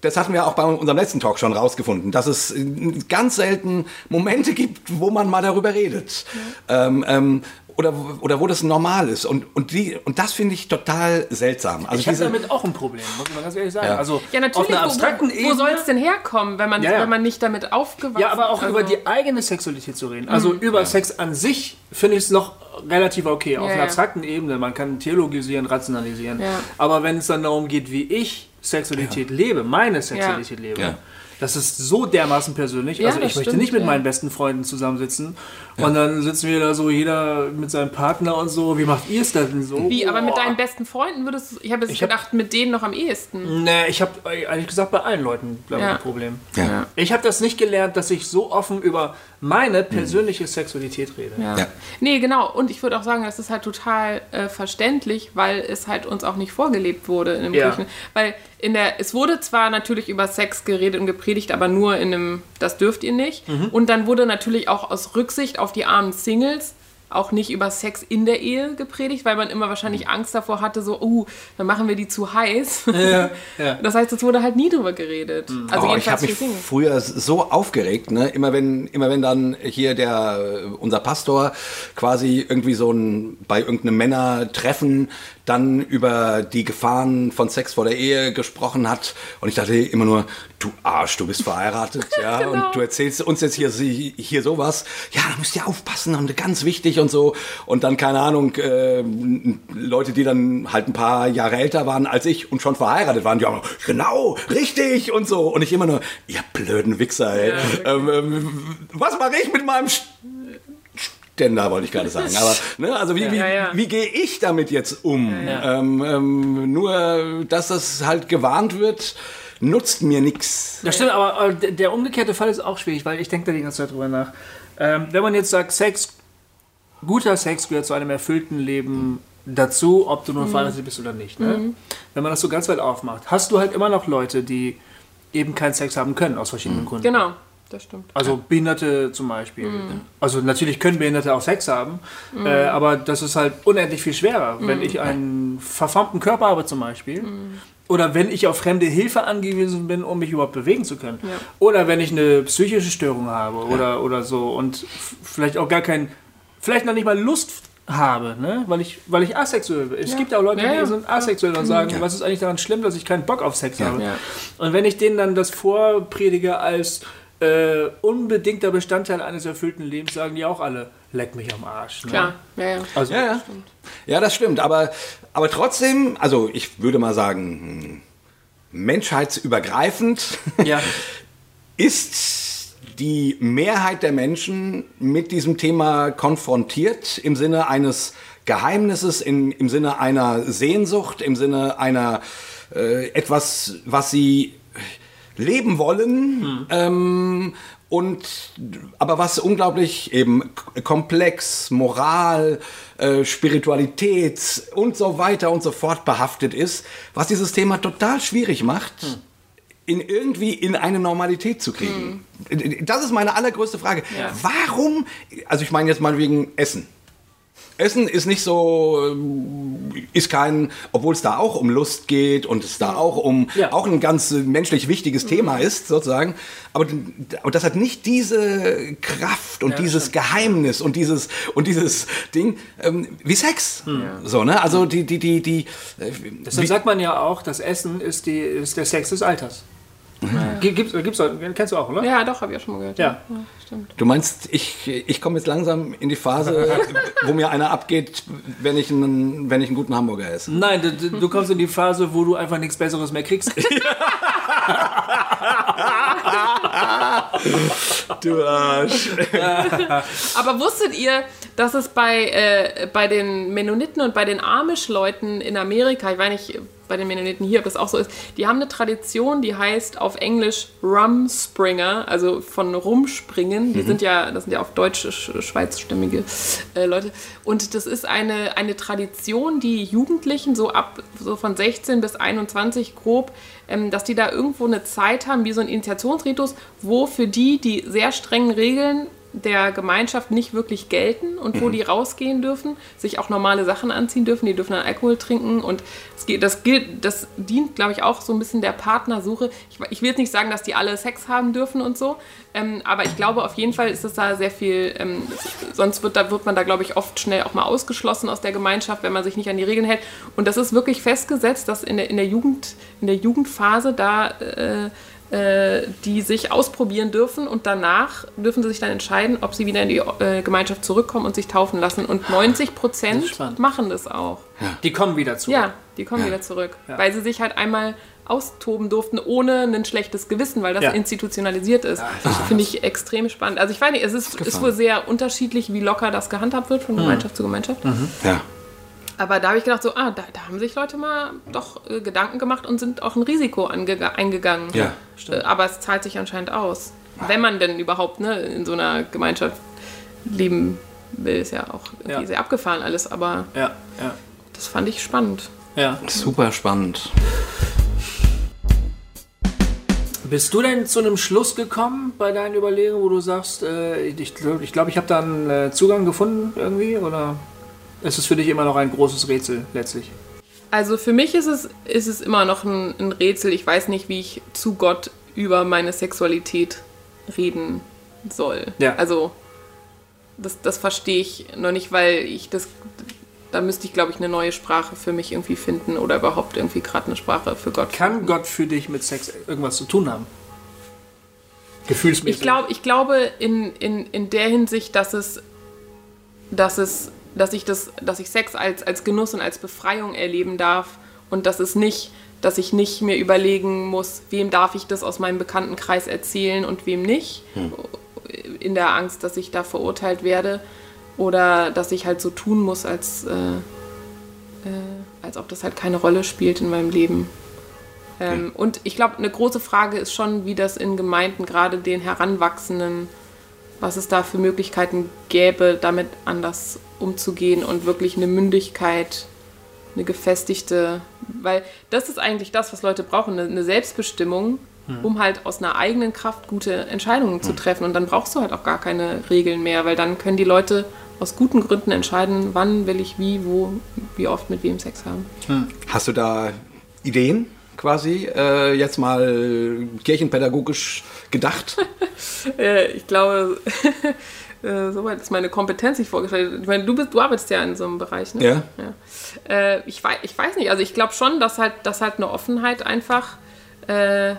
Das hatten wir auch bei unserem letzten Talk schon rausgefunden, dass es äh, ganz selten Momente gibt, wo man mal darüber redet. Ähm, ähm, oder, oder wo das normal ist. Und, und, die, und das finde ich total seltsam. Also Ich habe damit auch ein Problem, muss man ganz ehrlich sagen. Ja. Also Ja, auf natürlich. einer Wo, abstrakten wo, wo soll es denn herkommen, wenn man, Ja, ja. wenn man nicht damit aufgewachsen Ja, aber auch also, über die eigene Sexualität zu reden. Also über Sex an sich finde ich es noch relativ okay. Auf einer ja. abstrakten Ebene. Man kann theologisieren, rationalisieren. Ja. Aber wenn es dann darum geht, wie ich Sexualität lebe, meine Sexualität lebe, Ja. Das ist so dermaßen persönlich. Ja, also ich möchte stimmt, nicht mit ja. meinen besten Freunden zusammensitzen und dann sitzen wir da so, jeder mit seinem Partner und so. Wie macht ihr es denn so? Wie, aber mit deinen besten Freunden würdest du. Ich habe jetzt Ich hab- gedacht, mit denen noch am ehesten. Nee, ich habe eigentlich gesagt, bei allen Leuten, glaube ich, Ja. ein Problem. ja. Ich habe das nicht gelernt, dass ich so offen über meine persönliche Sexualität rede. Ja. Ja. Nee, genau. Und ich würde auch sagen, das ist halt total äh, verständlich, weil es halt uns auch nicht vorgelebt wurde in dem Ja. Kirchen. Weil in der, es wurde zwar natürlich über Sex geredet und gepredigt, aber nur in einem, das dürft ihr nicht. Mhm. Und dann wurde natürlich auch aus Rücksicht auf die armen Singles auch nicht über Sex in der Ehe gepredigt, weil man immer wahrscheinlich Angst davor hatte, so, uh, dann machen wir die zu heiß. Ja, ja. [laughs] Das heißt, es wurde halt nie drüber geredet. Also Oh, ich jedenfalls habe mich Singles. früher so aufgeregt, ne? immer wenn immer wenn dann hier der unser Pastor quasi irgendwie so ein bei irgendeinem Männertreffen dann über die Gefahren von Sex vor der Ehe gesprochen hat. Und ich dachte immer nur du Arsch, du bist verheiratet, [laughs] ja? Genau. und du erzählst uns jetzt hier hier sowas, ja, da müsst ihr aufpassen und ganz wichtig und so. Und dann keine Ahnung äh, Leute, die dann halt ein paar Jahre älter waren als ich und schon verheiratet waren, die haben genau, richtig und so. Und ich immer nur, ihr blöden Wichser, ey. ähm, ähm, was mache ich mit meinem Ständer, wollte ich gerade sagen. Aber, [laughs] ne, also wie, wie, Ja, ja. wie gehe ich damit jetzt um? Ähm, ähm, nur, dass das halt gewarnt wird, nutzt mir nichts. Das stimmt, aber äh, der- umgekehrte Fall ist auch schwierig, weil ich denke da die ganze Zeit drüber nach. Ähm, wenn man jetzt sagt, Sex, guter Sex gehört zu einem erfüllten Leben dazu, ob du Mhm. nun verheiratet bist oder nicht. Ne? Wenn man das so ganz weit aufmacht, hast du halt immer noch Leute, die eben keinen Sex haben können, aus verschiedenen Gründen. Genau, das stimmt. Also Behinderte zum Beispiel. Mhm. Also natürlich können Behinderte auch Sex haben, äh, aber das ist halt unendlich viel schwerer. Mhm. Wenn ich einen verformten Körper habe zum Beispiel, oder wenn ich auf fremde Hilfe angewiesen bin, um mich überhaupt bewegen zu können, oder wenn ich eine psychische Störung habe oder, oder so und vielleicht auch gar kein, vielleicht noch nicht mal Lust habe, ne? weil, ich, weil ich asexuell bin. Es gibt ja auch Leute, Ja, die ja. sind asexuell und sagen, was ist eigentlich daran schlimm, dass ich keinen Bock auf Sex habe. Ja. Und wenn ich denen dann das vorpredige als äh, unbedingter Bestandteil eines erfüllten Lebens, sagen die auch alle, leck mich am Arsch. Ne? Klar, ja, ja. Also, Ja, ja. Ja, das stimmt. Aber, aber trotzdem, also ich würde mal sagen, menschheitsübergreifend ja. [laughs] ist die Mehrheit der Menschen mit diesem Thema konfrontiert im Sinne eines Geheimnisses, in, im Sinne einer Sehnsucht, im Sinne einer äh, etwas, was sie leben wollen. Ähm, und aber was unglaublich eben komplex, Moral, äh, Spiritualität und so weiter und so fort behaftet ist, was dieses Thema total schwierig macht in irgendwie in eine Normalität zu kriegen? Das ist meine allergrößte Frage. Ja. Warum, also ich meine jetzt mal wegen Essen. Essen ist nicht so, ähm, ist kein, obwohl es da auch um Lust geht und es da auch um, Ja. auch ein ganz äh, menschlich wichtiges Thema ist, sozusagen. Aber, aber das hat nicht diese Kraft und Ja, dieses stimmt. Geheimnis und dieses, und dieses Ding ähm, wie Sex. So, ne? Also die, die, die, die, äh, Deshalb wie, sagt man ja auch, das Essen ist, die, ist der Sex des Alters. Gi- Gibt's, gibt's, kennst du auch, oder? Ja, doch, habe ich auch schon mal gehört. Ja. stimmt. du meinst, ich, ich komme jetzt langsam in die Phase, wo mir einer abgeht, wenn ich einen, wenn ich einen guten Hamburger esse. Nein, du, du du kommst in die Phase, wo du einfach nichts Besseres mehr kriegst. [laughs] [laughs] Du Arsch. Aber wusstet ihr, dass es bei, äh, bei den Mennoniten und bei den Amish-Leuten in Amerika, ich weiß nicht, bei den Mennoniten hier, ob das auch so ist, die haben eine Tradition, die heißt auf Englisch Rumspringer, also von Rumspringen. Die sind ja, das sind ja auf Deutsch sch- schweizstämmige äh, Leute. Und das ist eine, eine Tradition, die Jugendlichen so ab so von 16 bis 21 grob, ähm, dass die da irgendwo eine Zeit haben, wie so ein Initiationsritus, wo für die die sehr strengen Regeln der Gemeinschaft nicht wirklich gelten und wo die rausgehen dürfen, sich auch normale Sachen anziehen dürfen, die dürfen dann Alkohol trinken und es geht, das, gilt, das dient, glaube ich, auch so ein bisschen der Partnersuche. Ich, ich will jetzt nicht sagen, dass die alle Sex haben dürfen und so, ähm, aber ich glaube, auf jeden Fall ist es da sehr viel, ähm, sonst wird, da, wird man da, glaube ich, oft schnell auch mal ausgeschlossen aus der Gemeinschaft, wenn man sich nicht an die Regeln hält. Und das ist wirklich festgesetzt, dass in der, in der, Jugend, in der Jugendphase da äh, die sich ausprobieren dürfen und danach dürfen sie sich dann entscheiden, ob sie wieder in die äh, Gemeinschaft zurückkommen und sich taufen lassen. Und 90 Das ist Prozent machen das auch. Die kommen wieder zu. Ja, die kommen wieder zurück, weil sie sich halt einmal austoben durften, ohne ein schlechtes Gewissen, weil das Ja. institutionalisiert ist. Finde ich extrem spannend. Also ich weiß nicht, es ist, ist wohl sehr unterschiedlich, wie locker das gehandhabt wird von Gemeinschaft zu Gemeinschaft. Ja. Aber da habe ich gedacht, so, ah, da, da haben sich Leute mal doch äh, Gedanken gemacht und sind auch ein Risiko eingegangen. Ja, Äh, aber es zahlt sich anscheinend aus. Wenn man denn überhaupt ne, in so einer Gemeinschaft leben will, ist ja auch irgendwie Ja. sehr abgefahren alles. Aber Ja, ja, das fand ich spannend. ja. Super spannend. Bist du denn zu einem Schluss gekommen bei deinen Überlegungen, wo du sagst, äh, ich glaube, ich, glaub, ich habe da einen äh, Zugang gefunden irgendwie? Oder ist es für dich immer noch ein großes Rätsel letztlich? Also für mich ist es, ist es immer noch ein, ein Rätsel. Ich weiß nicht, wie ich zu Gott über meine Sexualität reden soll. Ja. Also das, das verstehe ich noch nicht, weil ich das, da müsste ich, glaube ich, eine neue Sprache für mich irgendwie finden oder überhaupt irgendwie gerade eine Sprache für Gott. Kann Gott für dich mit Sex irgendwas zu tun haben? Gefühlsmäßig. Ich, glaub, ich glaube in, in, in der Hinsicht, dass es, dass es, dass ich das, dass ich Sex als, als Genuss und als Befreiung erleben darf und dass es nicht, dass ich nicht mir überlegen muss, wem darf ich das aus meinem Bekanntenkreis erzählen und wem nicht, in der Angst, dass ich da verurteilt werde oder dass ich halt so tun muss, als, äh, äh, als ob das halt keine Rolle spielt in meinem Leben. Ähm, Und ich glaube, eine große Frage ist schon, wie das in Gemeinden, gerade den Heranwachsenden, was es da für Möglichkeiten gäbe, damit anders umzugehen und wirklich eine Mündigkeit, eine gefestigte, weil das ist eigentlich das, was Leute brauchen, eine, Selbstbestimmung, um halt aus einer eigenen Kraft gute Entscheidungen zu treffen. Und dann brauchst du halt auch gar keine Regeln mehr, weil dann können die Leute aus guten Gründen entscheiden, wann will ich wie, wo, wie oft mit wem Sex haben. Hast du da Ideen quasi äh, jetzt mal kirchenpädagogisch gedacht? [laughs] Äh, ich glaube, [laughs] äh, soweit ist meine Kompetenz nicht vorgestellt. Ich meine, du, bist, du arbeitest ja in so einem Bereich, ne? Ja. Äh, ich, weiß, ich weiß nicht, also ich glaube schon, dass halt, dass halt eine Offenheit einfach, äh,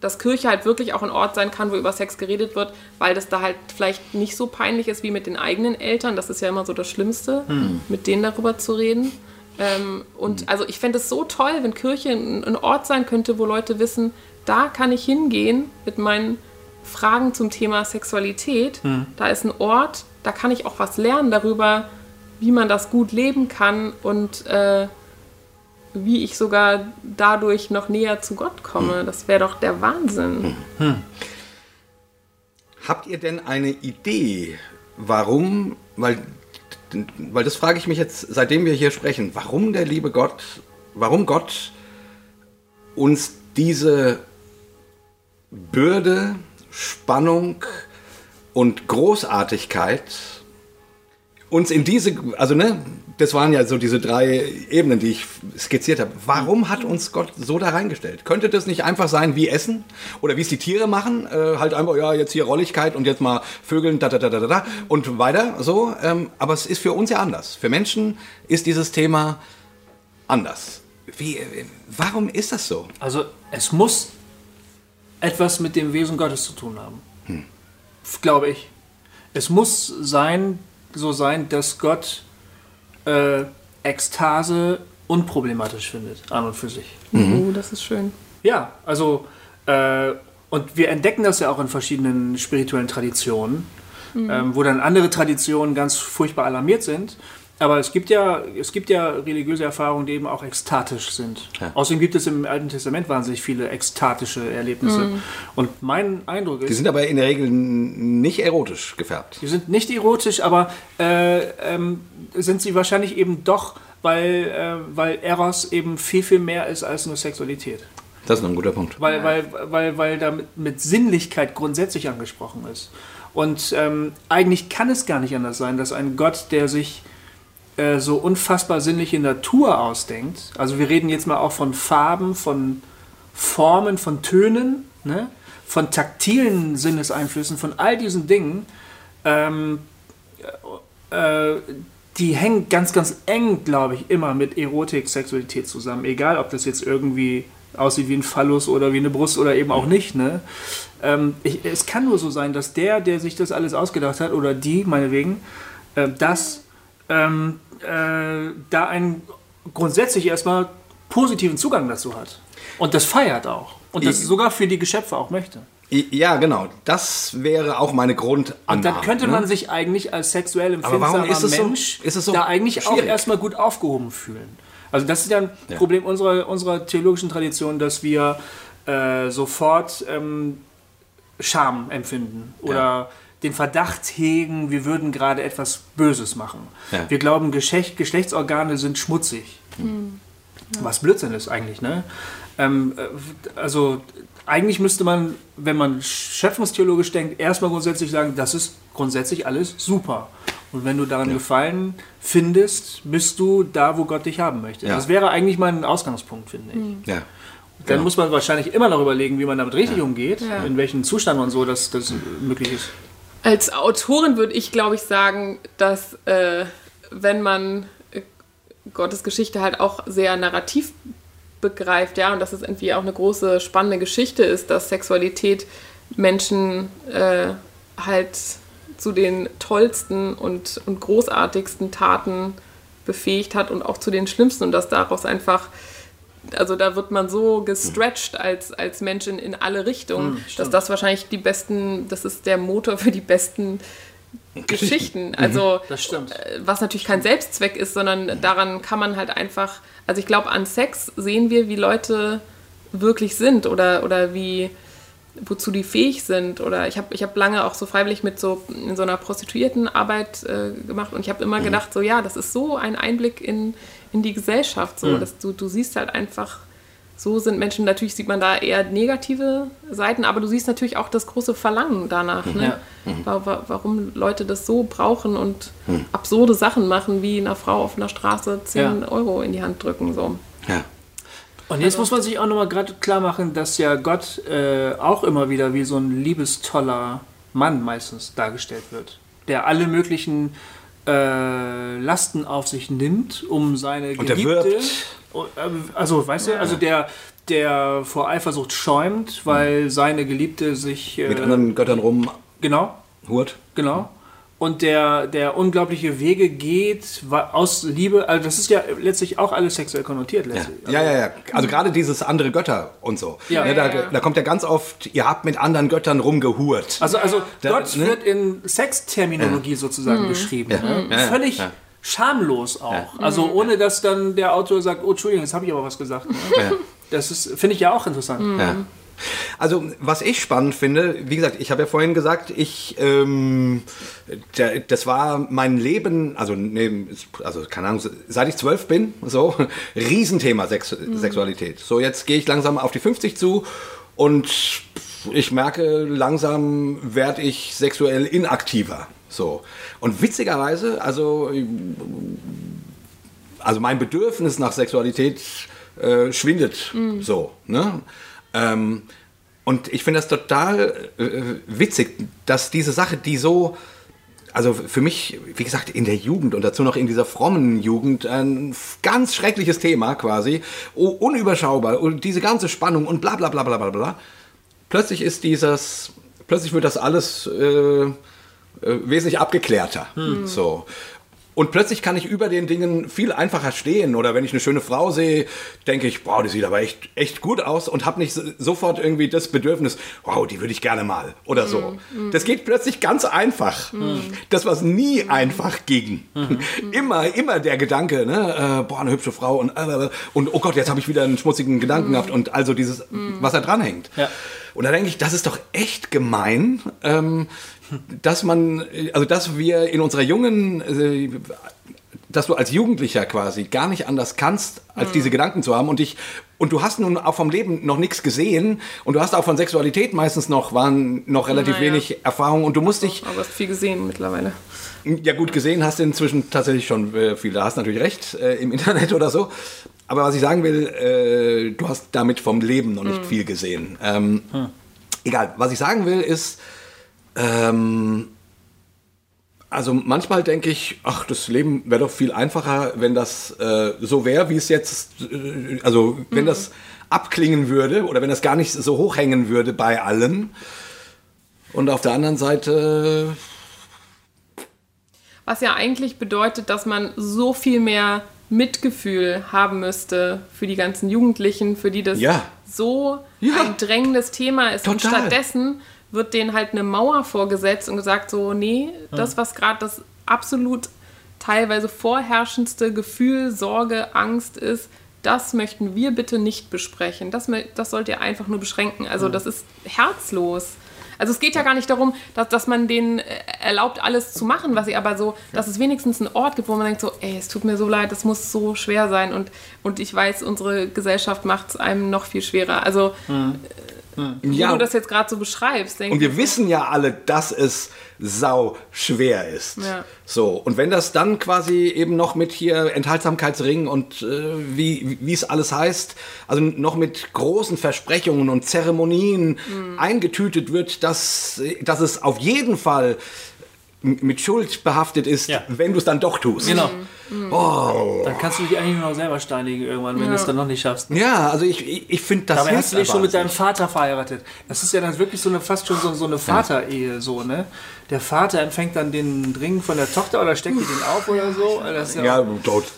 dass Kirche halt wirklich auch ein Ort sein kann, wo über Sex geredet wird, weil das da halt vielleicht nicht so peinlich ist wie mit den eigenen Eltern. Das ist ja immer so das Schlimmste, mit denen darüber zu reden. Ähm, und also ich fände es so toll, wenn Kirche ein, ein Ort sein könnte, wo Leute wissen, da kann ich hingehen mit meinen Fragen zum Thema Sexualität. Da ist ein Ort, da kann ich auch was lernen darüber, wie man das gut leben kann und äh, wie ich sogar dadurch noch näher zu Gott komme. Das wäre doch der Wahnsinn. Habt ihr denn eine Idee, warum, weil, weil das frage ich mich jetzt, seitdem wir hier sprechen, warum der liebe Gott, warum Gott uns diese Bürde, Spannung und Großartigkeit uns in diese, also ne, das waren ja so diese drei Ebenen, die ich skizziert habe. Warum hat uns Gott so da reingestellt? Könnte das nicht einfach sein wie Essen oder wie es die Tiere machen? Äh, halt einfach, ja, jetzt hier Rolligkeit und jetzt mal Vögeln, da, da, da, da, da und weiter so. Ähm, aber es ist für uns ja anders. Für Menschen ist dieses Thema anders. Wie, äh, warum ist das so? Also es muss etwas mit dem Wesen Gottes zu tun haben. Hm. Glaube ich. Es muss sein, so sein, dass Gott äh, Ekstase unproblematisch findet, an und für sich. Mhm. Oh, das ist schön. Ja, also, äh, und wir entdecken das ja auch in verschiedenen spirituellen Traditionen, mhm. ähm, wo dann andere Traditionen ganz furchtbar alarmiert sind. Aber es gibt ja, es gibt ja religiöse Erfahrungen, die eben auch ekstatisch sind. Ja. Außerdem gibt es im Alten Testament wahnsinnig viele ekstatische Erlebnisse. Mhm. Und mein Eindruck ist. Die sind aber in der Regel nicht erotisch gefärbt. Die sind nicht erotisch, aber äh, ähm, sind sie wahrscheinlich eben doch, weil, äh, weil Eros eben viel, viel mehr ist als nur Sexualität. Das ist ein guter Punkt. Weil, ja. weil, weil, weil da mit, mit Sinnlichkeit grundsätzlich angesprochen ist. Und ähm, eigentlich kann es gar nicht anders sein, dass ein Gott, der sich äh, so unfassbar sinnliche Natur ausdenkt, also wir reden jetzt mal auch von Farben, von Formen, von Tönen, ne? von taktilen Sinneseinflüssen, von all diesen Dingen, ähm, äh, die hängen ganz, ganz eng, glaube ich, immer mit Erotik, Sexualität zusammen. Egal, ob das jetzt irgendwie aussieht wie ein Phallus oder wie eine Brust oder eben auch nicht. Ne? Ähm, ich, es kann nur so sein, dass der, der sich das alles ausgedacht hat, oder die, meinetwegen, äh, das ähm, äh, da einen grundsätzlich erstmal positiven Zugang dazu hat. Und das feiert auch. Und das ich, sogar für die Geschöpfe auch möchte. Ja, genau. Das wäre auch meine Grundannahme. Und dann könnte man ne? sich eigentlich als sexuell empfindsamer Mensch so, so da eigentlich schwierig? auch erstmal gut aufgehoben fühlen. Also das ist ja ein ja. Problem unserer, unserer theologischen Tradition, dass wir äh, sofort ähm, Scham empfinden oder ja den Verdacht hegen, wir würden gerade etwas Böses machen. Ja. Wir glauben, Geschlecht, Geschlechtsorgane sind schmutzig. Mhm. Ja. Was Blödsinn ist eigentlich. Ne? Ähm, äh, also eigentlich müsste man, wenn man schöpfungstheologisch denkt, erstmal grundsätzlich sagen, das ist grundsätzlich alles super. Und wenn du daran ja. Gefallen findest, bist du da, wo Gott dich haben möchte. Das wäre eigentlich mein Ausgangspunkt, finde ich. Mhm. Ja. Dann genau. muss man wahrscheinlich immer noch überlegen, wie man damit richtig umgeht, in welchem Zustand und so das, das möglich ist. Als Autorin würde ich, glaube ich, sagen, dass äh, wenn man äh, Gottes Geschichte halt auch sehr narrativ begreift, ja, und dass es irgendwie auch eine große, spannende Geschichte ist, dass Sexualität Menschen äh, halt zu den tollsten und, und großartigsten Taten befähigt hat und auch zu den schlimmsten und dass daraus einfach also da wird man so gestretched als, als Mensch in, in alle Richtungen, mhm, dass das wahrscheinlich die besten, das ist der Motor für die besten Geschichten. Mhm. Also, äh, was natürlich kein Selbstzweck ist, sondern daran kann man halt einfach, also ich glaube, an Sex sehen wir, wie Leute wirklich sind oder, oder wie, wozu die fähig sind. Oder ich habe ich hab lange auch so freiwillig mit so in so einer Prostituiertenarbeit äh, gemacht und ich habe immer mhm. gedacht, so ja, das ist so ein Einblick in, in die Gesellschaft. So, mhm. dass du, du siehst halt einfach, so sind Menschen, natürlich sieht man da eher negative Seiten, aber du siehst natürlich auch das große Verlangen danach, mhm. ne? Mhm. warum Leute das so brauchen und mhm. absurde Sachen machen, wie einer Frau auf einer Straße 10 ja. Euro in die Hand drücken. So. Ja. Und jetzt also, muss man sich auch nochmal gerade klar machen, dass ja Gott äh, auch immer wieder wie so ein liebestoller Mann meistens dargestellt wird, der alle möglichen äh, Lasten auf sich nimmt, um seine und Geliebte. Äh, also, weißt du, also der, der vor Eifersucht schäumt, weil seine Geliebte sich. Äh, Mit anderen Göttern rum. Genau. Hurt. Genau und der, der unglaubliche Wege geht aus Liebe, also das ist ja letztlich auch alles sexuell konnotiert. Ja. Ja, ja, ja. Also gerade dieses andere Götter und so. Ja. ja, da, da, kommt ja ganz oft, ihr habt mit anderen Göttern rumgehurt. Also, also da, Gott ne? wird in Sexterminologie sozusagen beschrieben. Ne? Völlig schamlos auch. Also ohne dass dann der Autor sagt, oh Entschuldigung, jetzt habe ich aber was gesagt. Ne? Das finde ich ja auch interessant. Also, was ich spannend finde, wie gesagt, ich habe ja vorhin gesagt, ich, ähm, das war mein Leben, also, nee, also keine Ahnung, seit ich zwölf bin, so, [laughs] Riesenthema Sex mhm. Sexualität. So, jetzt gehe ich langsam auf die 50 zu und ich merke, langsam werde ich sexuell inaktiver. So. Und witzigerweise, also, also mein Bedürfnis nach Sexualität äh, schwindet mhm. so. Ne? Ähm, und ich finde das total äh, witzig, dass diese Sache, die so, also für mich, wie gesagt, in der Jugend und dazu noch in dieser frommen Jugend, ein ganz schreckliches Thema quasi, unüberschaubar und diese ganze Spannung und bla bla bla bla bla bla. Plötzlich ist dieses, plötzlich wird das alles äh, äh, wesentlich abgeklärter. Hm. So. Und plötzlich kann ich über den Dingen viel einfacher stehen. Oder wenn ich eine schöne Frau sehe, denke ich, wow, die sieht aber echt, echt gut aus und habe nicht sofort irgendwie das Bedürfnis, wow, die würde ich gerne mal oder so. Mm, mm. Das geht plötzlich ganz einfach. Mm. Das, was nie einfach ging. Mm. Immer, immer der Gedanke, ne, äh, boah, eine hübsche Frau und, äh, und oh Gott, jetzt habe ich wieder einen schmutzigen Gedanken mm. gehabt und also dieses, mm. was da dranhängt. Ja. Und da denke ich, das ist doch echt gemein, ähm, dass man, also dass wir in unserer jungen, äh, dass du als Jugendlicher quasi gar nicht anders kannst, als mhm. diese Gedanken zu haben und dich und du hast nun auch vom Leben noch nichts gesehen und du hast auch von Sexualität meistens noch waren noch relativ naja. wenig Erfahrung und du musst dich. Aber hast viel gesehen mittlerweile. Ja gut gesehen hast du inzwischen tatsächlich schon äh, viel. Da hast natürlich recht äh, im Internet oder so. Aber was ich sagen will, äh, du hast damit vom Leben noch nicht mhm. viel gesehen. Ähm, hm. Egal. Was ich sagen will ist ähm, also manchmal denke ich, ach, das Leben wäre doch viel einfacher, wenn das äh, so wäre, wie es jetzt, äh, also wenn mhm. das abklingen würde oder wenn das gar nicht so hochhängen würde bei allen. Und auf der anderen Seite. Was ja eigentlich bedeutet, dass man so viel mehr Mitgefühl haben müsste für die ganzen Jugendlichen, für die das ja. so ja. ein drängendes Thema ist. Total. Und stattdessen wird denen halt eine Mauer vorgesetzt und gesagt, so, nee, das, was gerade das absolut teilweise vorherrschendste Gefühl, Sorge, Angst ist, das möchten wir bitte nicht besprechen. Das, das sollt ihr einfach nur beschränken. Also das ist herzlos. Also es geht ja gar nicht darum, dass, dass man denen äh, erlaubt, alles zu machen, was sie aber so, dass es wenigstens einen Ort gibt, wo man denkt so, ey, es tut mir so leid, das muss so schwer sein und, und ich weiß, unsere Gesellschaft macht es einem noch viel schwerer. Also mhm. Hm. Wie ja, du das jetzt gerade so beschreibst. Und wir wissen ja alle, dass es sau schwer ist. Ja. So, und wenn das dann quasi eben noch mit hier Enthaltsamkeitsringen und äh, wie, wie es alles heißt, also noch mit großen Versprechungen und Zeremonien mhm. eingetütet wird, dass, dass es auf jeden Fall mit Schuld behaftet ist, ja. wenn du es dann doch tust. Genau. Mhm. Oh. Dann kannst du dich eigentlich nur noch selber steinigen irgendwann, wenn ja. du es dann noch nicht schaffst. Ja, also ich, ich, ich finde das. Dabei hast du dich schon mit deinem Vater verheiratet. Das ist ja dann wirklich so eine fast schon so, so eine Vaterehe, so, ne? Der Vater empfängt dann den Ring von der Tochter oder steckt die den auf oder so. Das ja, ja,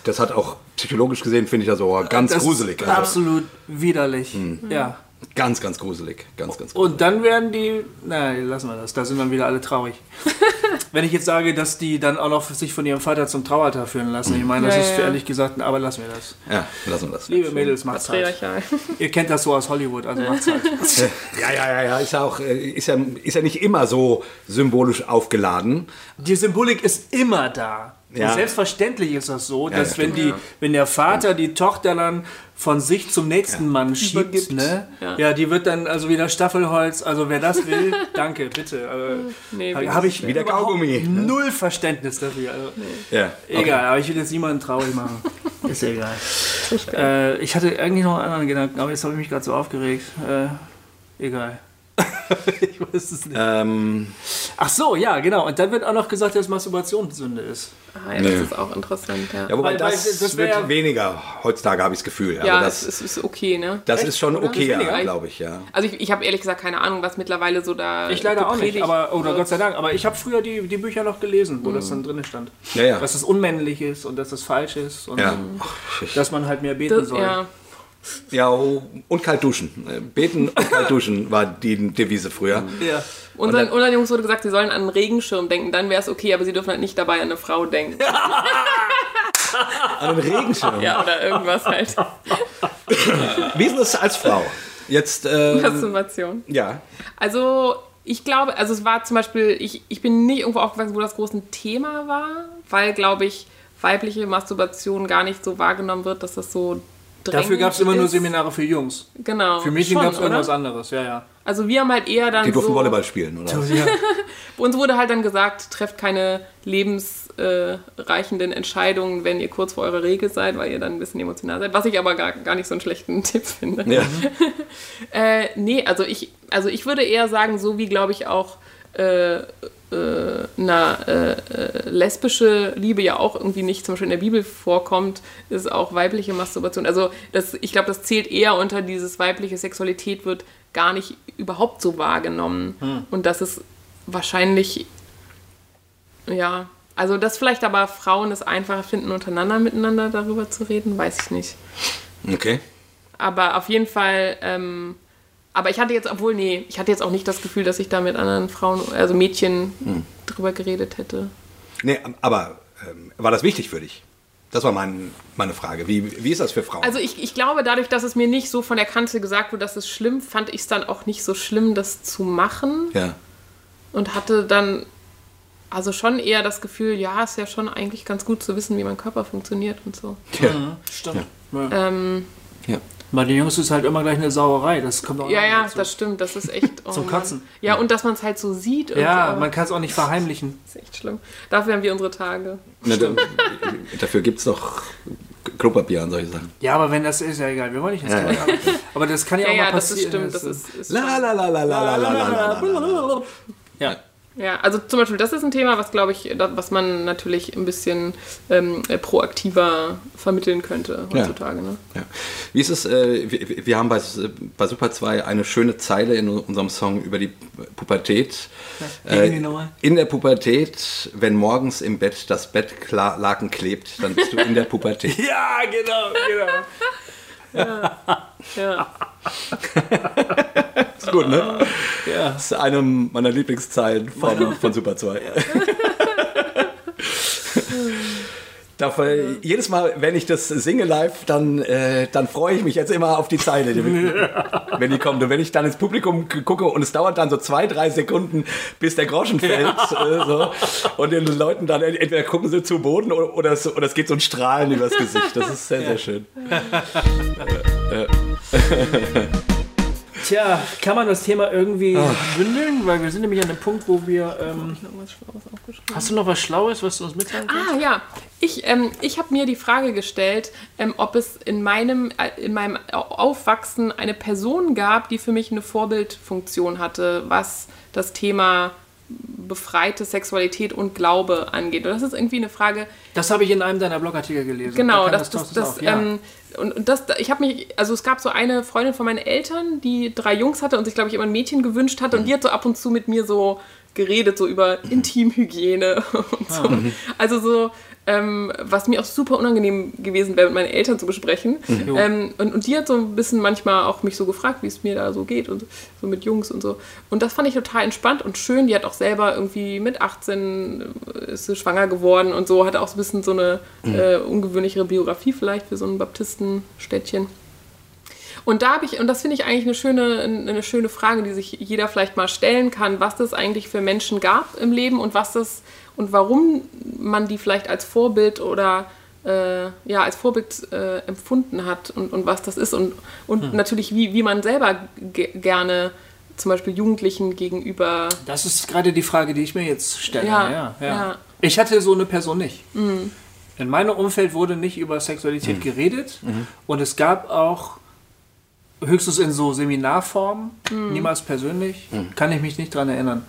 das hat auch psychologisch gesehen, finde ich das so ganz das gruselig. Also. Absolut widerlich. Mhm. Ja. Ganz, ganz gruselig. Ganz, ganz gruselig. Und dann werden die. Nein, lassen wir das. Da sind dann wieder alle traurig. [laughs] Wenn ich jetzt sage, dass die dann auch noch sich von ihrem Vater zum Traualtar führen lassen, ich meine, das ja, ist für ehrlich gesagt, aber lassen wir das. Ja, lassen wir das. Liebe Mädels, macht's halt. [laughs] Ihr kennt das so aus Hollywood, also macht's halt. [laughs] ja, ja, ja, ja, ist ja auch, äh, ist ja, ist ja nicht immer so symbolisch aufgeladen. Die Symbolik ist immer da. Ja. selbstverständlich ist das so, dass ja, wenn, die, wenn der Vater die Tochter dann von sich zum nächsten Mann schiebt, ne? Ja. die wird dann also wieder Staffelholz. Also wer das will, [laughs] danke, bitte. Also, nee, habe ich wieder Kaugummi. Ne? Null Verständnis dafür. Also, nee. ja, okay. Egal, aber ich will jetzt niemanden traurig machen. [laughs] ist egal. Äh, ich hatte eigentlich noch einen anderen Gedanken, aber jetzt habe ich mich gerade so aufgeregt. Äh, egal. [laughs] ich weiß es nicht. Ähm, Ach so, ja, genau. Und dann wird auch noch gesagt, dass Masturbation Sünde ist. Ah, ja, das nee. ist auch interessant, ja. Ja, wobei weil, das, weil das wird ja weniger heutzutage, habe ich das Gefühl. Ja, das, das ist, okay, ne? Das Echt? ist schon okay, glaube ich, ja. Also ich, ich habe ehrlich gesagt keine Ahnung, was mittlerweile so da Ich leider auch nicht, aber, oder Gott sei Dank. Aber ich habe früher die, die Bücher noch gelesen, wo mhm. das dann drin stand. Ja, ja. Dass es unmännlich ist und dass es falsch ist und ja. dass man halt mehr beten das, soll. Ja. Ja, und kalt duschen. Beten und kalt duschen war die Devise früher. Ja. Unseren, unseren Jungs wurde gesagt, sie sollen an einen Regenschirm denken, dann wäre es okay, aber sie dürfen halt nicht dabei an eine Frau denken. [laughs] an einen Regenschirm? Ja, oder irgendwas halt. Wie ist das als Frau? Jetzt, ähm, Masturbation. ja. Also ich glaube, also es war zum Beispiel, ich, ich bin nicht irgendwo aufgewachsen, wo das groß ein Thema war, weil, glaube ich, weibliche Masturbation gar nicht so wahrgenommen wird, dass das so Dafür gab es immer nur. Seminare für Jungs. Genau. Für Mädchen gab es irgendwas anderes, ja, ja. Also wir haben halt eher dann Die durften so, Volleyball spielen, oder? ja. [laughs] Uns wurde halt dann gesagt, trefft keine lebensreichenden Entscheidungen, wenn ihr kurz vor eurer Regel seid, weil ihr dann ein bisschen emotional seid. Was ich aber gar, gar nicht so einen schlechten [laughs] Tipp finde. Ja. [laughs] Äh, nee, also ich, also ich würde eher sagen, so wie glaube ich auch äh, äh, na, äh, äh, lesbische Liebe ja auch irgendwie nicht zum Beispiel in der Bibel vorkommt, ist auch weibliche Masturbation. Also das, ich glaube, das zählt eher unter dieses weibliche Sexualität wird gar nicht überhaupt so wahrgenommen. Und das ist wahrscheinlich, ja, also dass vielleicht aber Frauen es einfacher finden, untereinander miteinander darüber zu reden, weiß ich nicht. Okay. Aber auf jeden Fall, ähm, aber ich hatte jetzt, obwohl, nee, ich hatte jetzt auch nicht das Gefühl, dass ich da mit anderen Frauen, also Mädchen drüber geredet hätte. Nee, aber ähm, war das wichtig für dich? Das war mein, meine Frage. Wie, wie ist das für Frauen? Also ich, ich glaube, dadurch, dass es mir nicht so von der Kante gesagt wurde, dass es schlimm, fand ich es dann auch nicht so schlimm, das zu machen. ja. Und hatte dann also schon eher das Gefühl, ja, ist ja schon eigentlich ganz gut zu wissen, wie mein Körper funktioniert und so. Ja. Stimmt. Ja. Ähm, ja. Bei den Jungs ist halt immer gleich eine Sauerei. Das kommt auch ja, noch ja, dazu. das stimmt, das ist echt... Oh Zum. Kotzen. Ja, und dass man es halt so sieht. Ja, so. man kann es auch nicht verheimlichen. Das ist echt schlimm. Dafür haben wir unsere Tage. Ne, da, dafür gibt es doch Klopapier und solche Sachen. Ja, aber wenn das ist, ja egal. Wir wollen nicht ins Ja, Thema. Aber, das kann ja, Ja, auch ja, mal das ist passieren. stimmt. Das ist, ist La la la la la la la la la la. ja. Ja, also zum Beispiel, das ist ein Thema, was glaube ich, was man natürlich ein bisschen ähm, äh, proaktiver vermitteln könnte Ja. heutzutage. Ne? Ja. Wie ist es, äh, wir, wir haben bei, bei Super 2 eine schöne Zeile in unserem Song über die Pubertät. die Nummer. in der Pubertät, wenn morgens im Bett das Bettlaken klebt, dann bist du in der Pubertät. [laughs] Ja, genau, genau. Ja. [laughs] Ist gut, ne? [laughs] Ja. Das ist eine meiner Lieblingszeilen von, [laughs] von Super 2. [laughs] Dafür, jedes Mal, wenn ich das singe live, dann, äh, dann freue ich mich jetzt immer auf die Zeile, die, wenn die kommt. Und wenn ich dann ins Publikum gucke und es dauert dann so zwei, drei Sekunden, bis der Groschen fällt, äh, so, und den Leuten dann entweder gucken sie zu Boden oder, oder, es, oder es geht so ein Strahlen übers Gesicht. Das ist sehr, sehr schön. Tja, kann man das Thema irgendwie bündeln? Weil wir sind nämlich an dem Punkt, wo wir. Ähm, hast du noch was Schlaues, was du uns mitteilen kannst? Ah ja, ich, ähm, ich habe mir die Frage gestellt, ähm, ob es in meinem, äh, in meinem Aufwachsen eine Person gab, die für mich eine Vorbildfunktion hatte, was das Thema befreite Sexualität und Glaube angeht. Und das ist irgendwie eine Frage, Das habe ich in einem deiner Blogartikel gelesen. Genau, Da das, das, Thorsten das, auf, ja. ähm, und, und das, ich habe mich, also es gab so eine Freundin von meinen Eltern, die drei Jungs hatte und sich, glaube ich, immer ein Mädchen gewünscht hatte. Und die hat so ab und zu mit mir so geredet, so über Intimhygiene [laughs] und so. Also so, ähm, was mir auch super unangenehm gewesen wäre, mit meinen Eltern zu besprechen. Jo. Ähm, und, und die hat so ein bisschen manchmal auch mich so gefragt, wie es mir da so geht und so mit Jungs und so. Und das fand ich total entspannt und schön. Die hat auch selber irgendwie mit 18 ist sie schwanger geworden und so, hat auch so ein bisschen so eine äh, ungewöhnlichere Biografie vielleicht für so ein Baptistenstädtchen. Und da habe ich, und das finde ich eigentlich eine schöne, eine schöne Frage, die sich jeder vielleicht mal stellen kann, was das eigentlich für Menschen gab im Leben und was das und warum man die vielleicht als Vorbild oder äh, ja, als Vorbild äh, empfunden hat und, und was das ist und, und natürlich, wie, wie man selber ge gerne zum Beispiel Jugendlichen gegenüber. Das ist gerade die Frage, die ich mir jetzt stelle. Ja, Ja, ja, ja. Ich hatte so eine Person nicht. In meinem Umfeld wurde nicht über Sexualität geredet und es gab auch höchstens in so Seminarformen, niemals persönlich, kann ich mich nicht dran erinnern.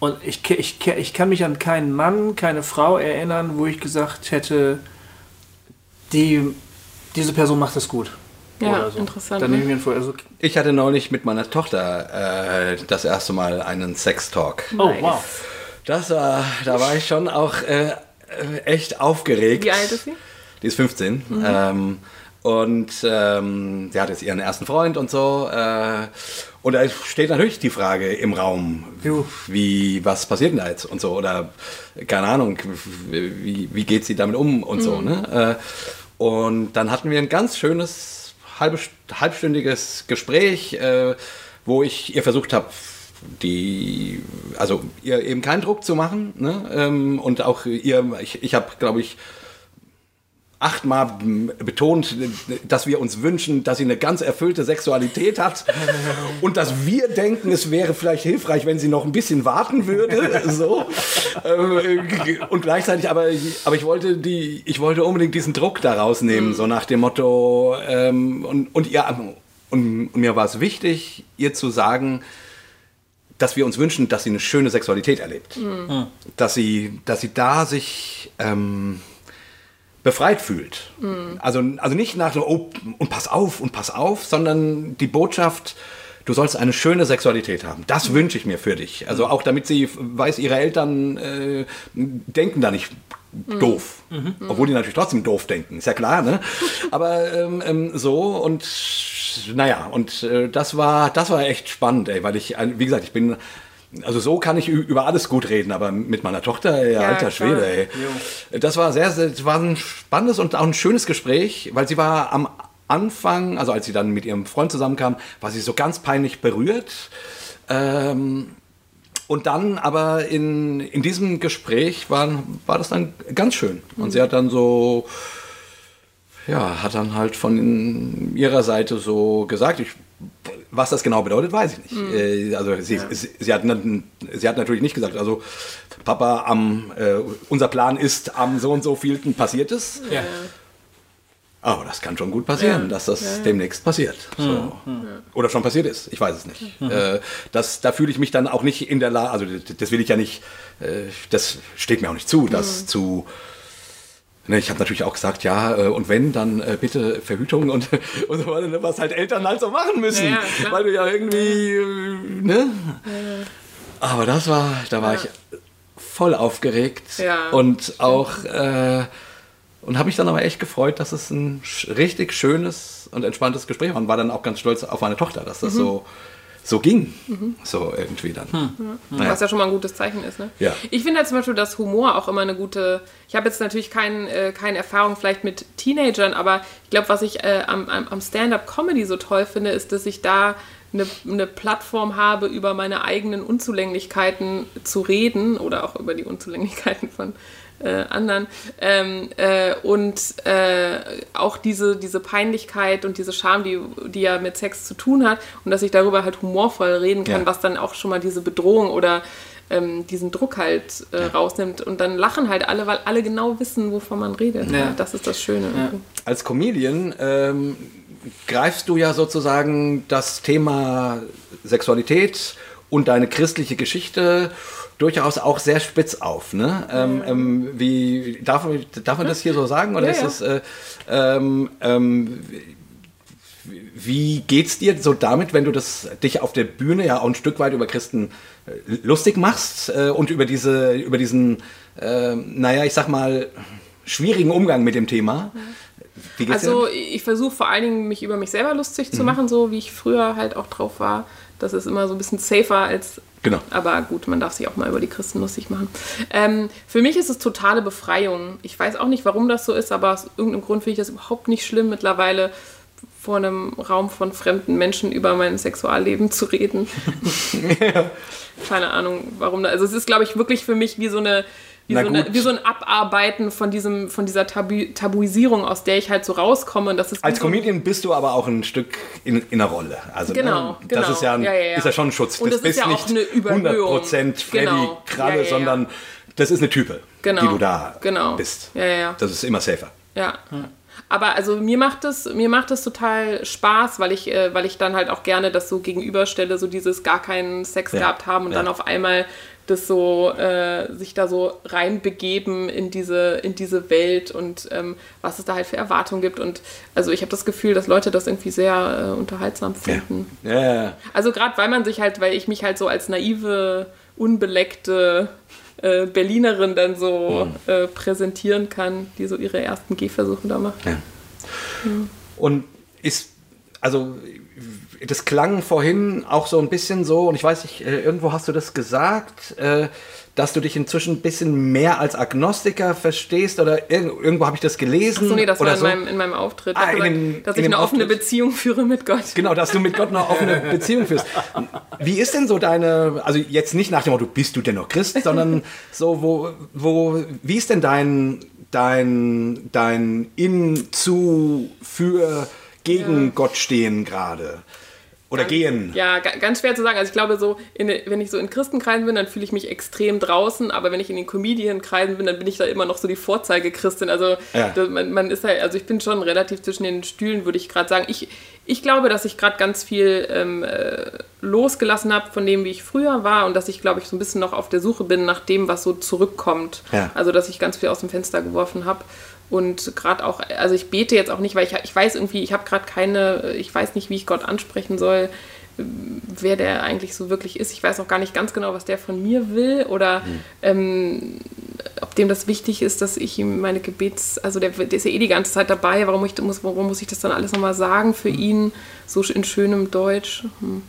Und ich, ich, ich kann mich an keinen Mann, keine Frau erinnern, wo ich gesagt hätte, die, diese Person macht das gut. Ja, Oder so. interessant, Dann ne? nehme ich mir vor. Also, Ich hatte neulich mit meiner Tochter äh, das erste Mal einen Sex-Talk. oh, Nice. wow. Das war, da war ich schon auch äh, äh, echt aufgeregt. Wie alt ist sie? Die ist 15. Ähm, und ähm, sie hat jetzt ihren ersten Freund und so. Äh, und da steht natürlich die Frage im Raum, wie, was passiert denn da jetzt und so. Oder keine Ahnung, wie, wie geht sie damit um und so. Ne? Äh, und dann hatten wir ein ganz schönes halbe, halbstündiges Gespräch, äh, wo ich ihr versucht habe, die, also ihr eben keinen Druck zu machen. Ne? Ähm, und auch ihr, ich, ich habe, glaube ich, achtmal betont, dass wir uns wünschen, dass sie eine ganz erfüllte Sexualität hat [laughs] und dass wir denken, es wäre vielleicht hilfreich, wenn sie noch ein bisschen warten würde. [laughs] So. Äh, und gleichzeitig, aber, aber ich wollte die, ich wollte unbedingt diesen Druck daraus nehmen, so nach dem Motto, ähm, und, und, ihr, und, und mir war es wichtig, ihr zu sagen, dass wir uns wünschen, dass sie eine schöne Sexualität erlebt. Mhm. Dass, sie, dass sie da sich ähm, befreit fühlt. Mhm. Also, also nicht nach so, oh, und pass auf und pass auf, sondern die Botschaft, du sollst eine schöne Sexualität haben. Das mhm. wünsche ich mir für dich. Also auch damit sie weiß, ihre Eltern äh, denken da nicht doof. Mhm. Obwohl die natürlich trotzdem doof denken, ist ja klar, ne? Aber ähm, ähm, so und naja, und äh, das war, das war echt spannend, ey, weil ich, wie gesagt, ich bin also so kann ich über alles gut reden, aber mit meiner Tochter, ey, ja, alter Schwede, ey. Das war sehr, sehr, das war ein spannendes und auch ein schönes Gespräch, weil sie war am Anfang, also als sie dann mit ihrem Freund zusammenkam, war sie so ganz peinlich berührt. Ähm, und dann aber in, in diesem Gespräch war, war das dann ganz schön. Und mhm. sie hat dann so, ja, hat dann halt von ihrer Seite so gesagt, ich, was das genau bedeutet, weiß ich nicht. Mhm. also sie, ja. sie, sie, hat, sie hat natürlich nicht gesagt, also Papa, am, äh, unser Plan ist, am so und so vielten passiert es. Ja. Aber das kann schon gut passieren, ja. dass das demnächst passiert. So. Mhm. Oder schon passiert ist. Ich weiß es nicht. Mhm. Äh, das, da fühle ich mich dann auch nicht in der Lage, also das will ich ja nicht, äh, das steht mir auch nicht zu, das mhm. zu Ne, ich habe natürlich auch gesagt, ja, äh, und wenn, dann äh, bitte Verhütung und, [laughs] und so weiter, ne, was halt Eltern halt so machen müssen. Ja, weil du ja irgendwie, äh, ne? Aber das war, da war ich voll aufgeregt und auch, äh, und habe mich dann aber echt gefreut, dass es ein richtig schönes und entspanntes Gespräch war und war dann auch ganz stolz auf meine Tochter, dass das mhm. so so ging. Mhm. So irgendwie dann. Hm. Naja. Was ja schon mal ein gutes Zeichen ist. Ne? Ja. Ich finde halt zum Beispiel, dass Humor auch immer eine gute. Ich habe jetzt natürlich kein, äh, keine Erfahrung vielleicht mit Teenagern, aber ich glaube, was ich äh, am, am Stand-up-Comedy so toll finde, ist, dass ich da eine, eine Plattform habe, über meine eigenen Unzulänglichkeiten zu reden oder auch über die Unzulänglichkeiten von äh, anderen. Ähm, äh, und äh, auch diese, diese Peinlichkeit und diese Scham, die, die ja mit Sex zu tun hat und dass ich darüber halt humorvoll reden kann, ja. was dann auch schon mal diese Bedrohung oder ähm, diesen Druck halt äh, ja. rausnimmt. Und dann lachen halt alle, weil alle genau wissen, wovon man redet. Ja. Das ist das Schöne. Als Comedian ähm, greifst du ja sozusagen das Thema Sexualität und deine christliche Geschichte durchaus auch sehr spitz auf. Ne? Ähm, ähm, wie, darf, darf man das hier so sagen? Oder ja, ist es, äh, ähm, ähm, wie geht's dir so damit, wenn du das dich auf der Bühne ja auch ein Stück weit über Christen äh, lustig machst äh, und über diese, über diesen, äh, naja, ich sag mal, schwierigen Umgang mit dem Thema? also dir? ich versuche vor allen Dingen mich über mich selber lustig zu mhm. machen, so wie ich früher halt auch drauf war. Das ist immer so ein bisschen safer als. Genau. Aber gut, man darf sich auch mal über die Christen lustig machen. Ähm, für mich ist es totale Befreiung. Ich weiß auch nicht, warum das so ist, aber aus irgendeinem Grund finde ich das überhaupt nicht schlimm, mittlerweile vor einem Raum von fremden Menschen über mein Sexualleben zu reden. ja. [laughs] Keine Ahnung, warum. Da, also es ist, glaube ich, wirklich für mich wie so eine wie, so, eine, wie so, ein Abarbeiten von, diesem, von dieser Tabu Tabuisierung, aus der ich halt so rauskomme. Das ist Als so Comedian bist du aber auch ein Stück in, in einer Rolle. Also, genau, ne, genau. Das ist ja, ein, ja, ja, ja. Ist ja schon ein Schutz. Und das, das ist ja auch eine Überhöhung. 100% Freddy genau. Kralle, sondern das ist eine Type, genau. die du da genau. bist. Ja, ja. Das ist immer safer. Ja. Hm. Aber also mir macht es mir macht es total Spaß, weil ich äh, weil ich dann halt auch gerne das so gegenüberstelle, so dieses gar keinen Sex ja. gehabt haben und ja. dann auf einmal das so, äh, sich da so reinbegeben in diese, in diese Welt und ähm, was es da halt für Erwartungen gibt. Und also ich habe das Gefühl, dass Leute das irgendwie sehr äh, unterhaltsam finden. Ja. Also gerade weil man sich halt, weil ich mich halt so als naive, unbeleckte äh, Berlinerin dann so mhm. präsentieren kann, die so ihre ersten Gehversuche da macht. Ja. Mhm. Und ist, also das klang vorhin auch so ein bisschen so, und ich weiß nicht, äh, irgendwo hast du das gesagt, äh, dass du dich inzwischen ein bisschen mehr als Agnostiker verstehst oder irg irgendwo habe ich das gelesen. So, nee, das oder war in, so. meinem, in meinem Auftritt. Ah, gesagt, dem- dass ich eine offene Auftritt. Beziehung führe mit Gott. Genau, dass du mit Gott eine offene [laughs] Beziehung führst. Wie ist denn so deine, also jetzt nicht nach dem Motto, bist du denn noch Christ, sondern so, wo, wo, wie ist denn dein, dein, dein In zu, für, gegen Ja. Gott stehen gerade? Oder gehen? Ja, ga- ganz schwer zu sagen. Also ich glaube, so in, wenn ich so in Christenkreisen bin, dann fühle ich mich extrem draußen, aber wenn ich in den Comedian-Kreisen bin, dann bin ich da immer noch so die Vorzeige-Christin. Also Ja. man, man ist halt, also ich bin schon relativ zwischen den Stühlen, würde ich gerade sagen. Ich, ich glaube, dass ich gerade ganz viel ähm, äh, losgelassen habe von dem, wie ich früher war und dass ich, glaube ich, so ein bisschen noch auf der Suche bin nach dem, was so zurückkommt. Ja. Also dass ich ganz viel aus dem Fenster geworfen habe. Und gerade auch, also ich bete jetzt auch nicht, weil ich, ich weiß irgendwie, ich habe gerade keine, ich weiß nicht, wie ich Gott ansprechen soll, wer der eigentlich so wirklich ist. Ich weiß auch gar nicht ganz genau, was der von mir will oder ähm, ob dem das wichtig ist, dass ich ihm meine Gebets, also der, der ist ja eh die ganze Zeit dabei, warum, ich, muss, warum muss ich das dann alles nochmal sagen für ihn, so in schönem Deutsch? Hm.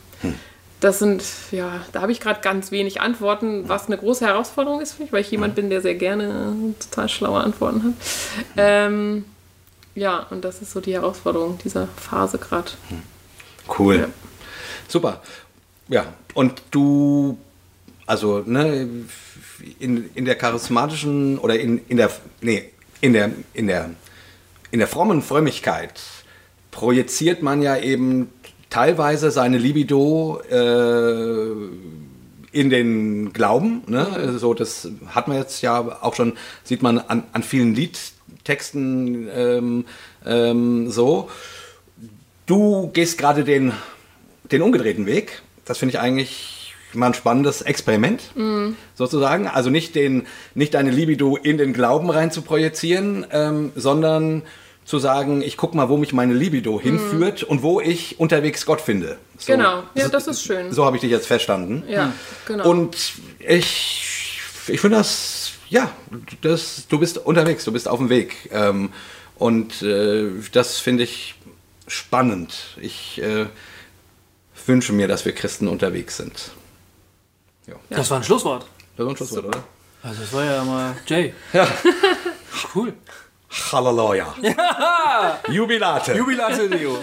Das sind, ja, da habe ich gerade ganz wenig Antworten, was eine große Herausforderung ist für mich, weil ich jemand bin, der sehr gerne total schlaue Antworten hat. Ähm, ja, und das ist so die Herausforderung dieser Phase gerade. Cool. Ja. Super. Ja, und du, also, ne, in, in der charismatischen oder in, in der, nee, in der, in der, in der frommen Frömmigkeit projiziert man ja eben teilweise seine Libido äh, in den Glauben. Ne? So, das hat man jetzt ja auch schon, sieht man an, an vielen Liedtexten ähm, ähm, so. Du gehst gerade den, den umgedrehten Weg. Das finde ich eigentlich mal ein spannendes Experiment, sozusagen. Also nicht, den, nicht deine Libido in den Glauben rein zu projizieren, ähm, sondern zu sagen, ich guck mal, wo mich meine Libido hinführt und wo ich unterwegs Gott finde. So, Genau, ja, das ist schön. So habe ich dich jetzt verstanden. Ja, genau. Und ich, ich finde das, ja, das, du bist unterwegs, du bist auf dem Weg. Ähm, und äh, das finde ich spannend. Ich äh, wünsche mir, dass wir Christen unterwegs sind. Das war ein Schlusswort. Das war ein Schlusswort, oder? Also das war ja mal Jay. Ja. Cool. Halleluja. Jubilate. Jubilate Leo.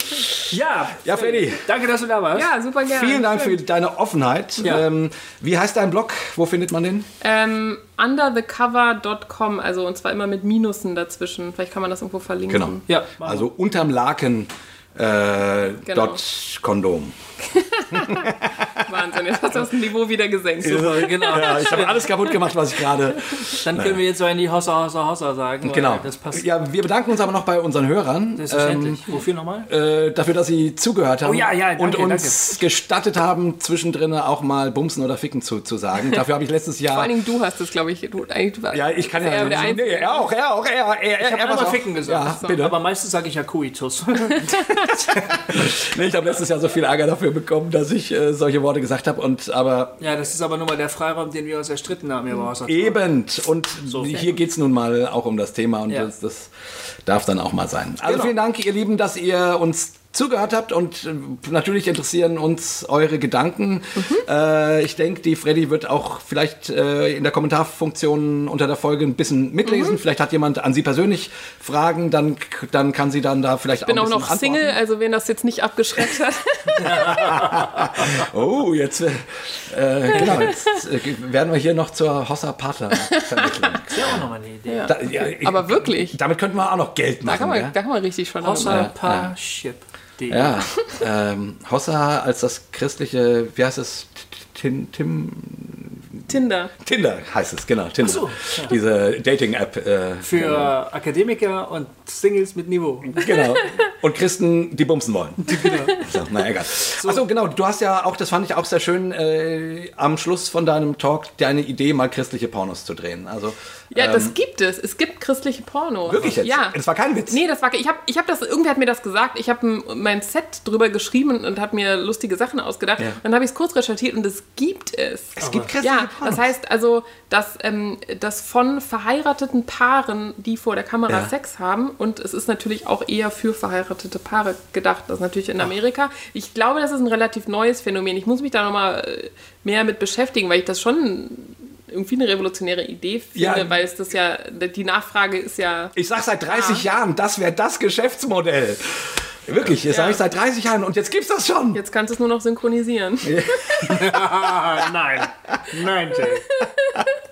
Ja, Ja, Freddy. danke, dass du da warst. ja, super gerne. Vielen Dank für deine Offenheit. Ja. Ähm, wie heißt dein Blog? Wo findet man den? Ähm, underthecover.com, also und zwar immer mit Minusen dazwischen. Vielleicht kann man das irgendwo verlinken. Genau. Ja, Also unterm Laken äh, Genau. dot Kondom. [laughs] Wahnsinn, jetzt hast du das Niveau wieder gesenkt. So, genau. Ich habe alles kaputt gemacht, was ich gerade. Dann können wir jetzt so in die Hossa, Hossa, Hossa sagen. Genau. Das passt Ja, wir bedanken uns aber noch bei unseren Hörern. selbstverständlich. Wofür nochmal? äh, dafür, dass sie zugehört haben Oh ja, ja, und danke, uns gestattet haben, zwischendrin auch mal Bumsen oder Ficken zu, zu sagen. Dafür habe ich letztes Jahr. Vor allen Dingen du hast es, glaube ich. Du, eigentlich, du, ja, ich kann ja. Er, der nee, er auch, er auch, er, er, Ich habe er auch. Ficken gesagt. Ja, bitte. Aber meistens sage ich ja Coitus. [laughs] [laughs] Ich habe letztes Jahr so viel Ärger dafür bekommen, dass ich äh, solche Worte gesagt habe. Und aber ja, das ist aber nur mal der Freiraum, den wir uns erstritten haben hier. Eben. Und So. hier geht es nun mal auch um das Thema und Ja. das, das darf dann auch mal sein. Also Genau. vielen Dank, ihr Lieben, dass ihr uns zugehört habt und äh, natürlich interessieren uns eure Gedanken. Äh, ich denke, die Freddy wird auch vielleicht äh, in der Kommentarfunktion unter der Folge ein bisschen mitlesen. Vielleicht hat jemand an sie persönlich Fragen, dann, dann kann sie dann da vielleicht ich bin auch auch noch antworten. Single, also wen das jetzt nicht abgeschreckt hat. [laughs] Oh, jetzt, äh, genau, jetzt äh, werden wir hier noch zur Hossa Pater vermitteln. Das ist ja auch nochmal eine Idee. Da, ja, ich- Aber wirklich, Damit könnten wir auch noch Geld da machen. kann man, ja? da kann man richtig schon Hossa Parship. Ja, ähm, Hossa als das christliche, wie heißt es? Tin, Tim, Tinder. Tinder heißt es, genau, Tinder. so, Diese Dating-App. Äh, Für Akademiker und Singles mit Niveau. genau. [laughs] Und Christen, die bumsen wollen. So, na egal. Achso, genau, du hast ja auch, das fand ich auch sehr schön, äh, am Schluss von deinem Talk deine Idee, mal christliche Pornos zu drehen. Also, Ja, ähm, das gibt es. Es gibt christliche Pornos. Wirklich jetzt? Ja. Das war kein Witz. Nee, das war ich habe ich hab das irgendwer hat mir das gesagt. Ich habe mein Set drüber geschrieben und habe mir lustige Sachen ausgedacht. Ja. Dann habe ich es kurz recherchiert und es gibt es. es gibt christliche Ja, Pornos. das heißt also, dass, ähm, dass von verheirateten Paaren, die vor der Kamera Ja. Sex haben, und es ist natürlich auch eher für verheiratete verheiratete Paare gedacht. Das ist natürlich in Amerika. Ich glaube, das ist ein relativ neues Phänomen. Ich muss mich da nochmal äh, mehr mit beschäftigen, weil ich das schon irgendwie eine revolutionäre Idee finde, Ja. weil es das ja, die Nachfrage ist ja. Ich sag seit 30 Jahren, das wäre das Geschäftsmodell. Wirklich, das sage ich seit 30 Jahren und jetzt gibt's das schon. Jetzt kannst du es nur noch synchronisieren. Ah, [laughs] [laughs] nein. Nein, Jay.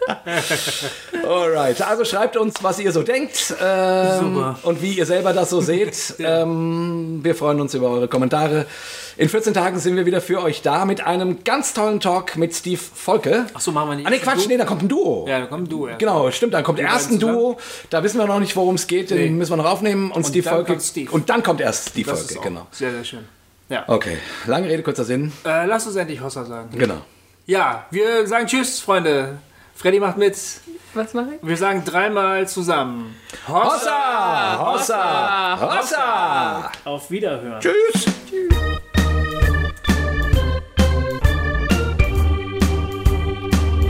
[laughs] Alright, also schreibt uns, was ihr so denkt ähm, Super. und wie ihr selber das so seht. ähm, wir freuen uns über eure Kommentare. In 14 Tagen sind wir wieder für euch da mit einem ganz tollen Talk mit Steve Volke. Achso, machen wir nicht. Ah, nee, Quatsch, Du? nee, da kommt ein Duo. Ja, da kommt du. Ja. Genau, stimmt, dann kommt erst ein beiden Duo, da wissen wir noch nicht, worum es geht, den Nee. müssen wir noch aufnehmen und, Steve dann Volke. kommt Steve. Und dann kommt erst Steve Das Volke, ist auch genau. sehr, sehr schön. Ja. Okay, lange Rede, kurzer Sinn. Äh, lass uns endlich Hossa sagen. Genau. Ja, wir sagen Tschüss, Freunde. Freddy macht mit. Was mache ich? Wir sagen dreimal zusammen. Hossa! Hossa! Hossa! Auf Wiederhören. Tschüss!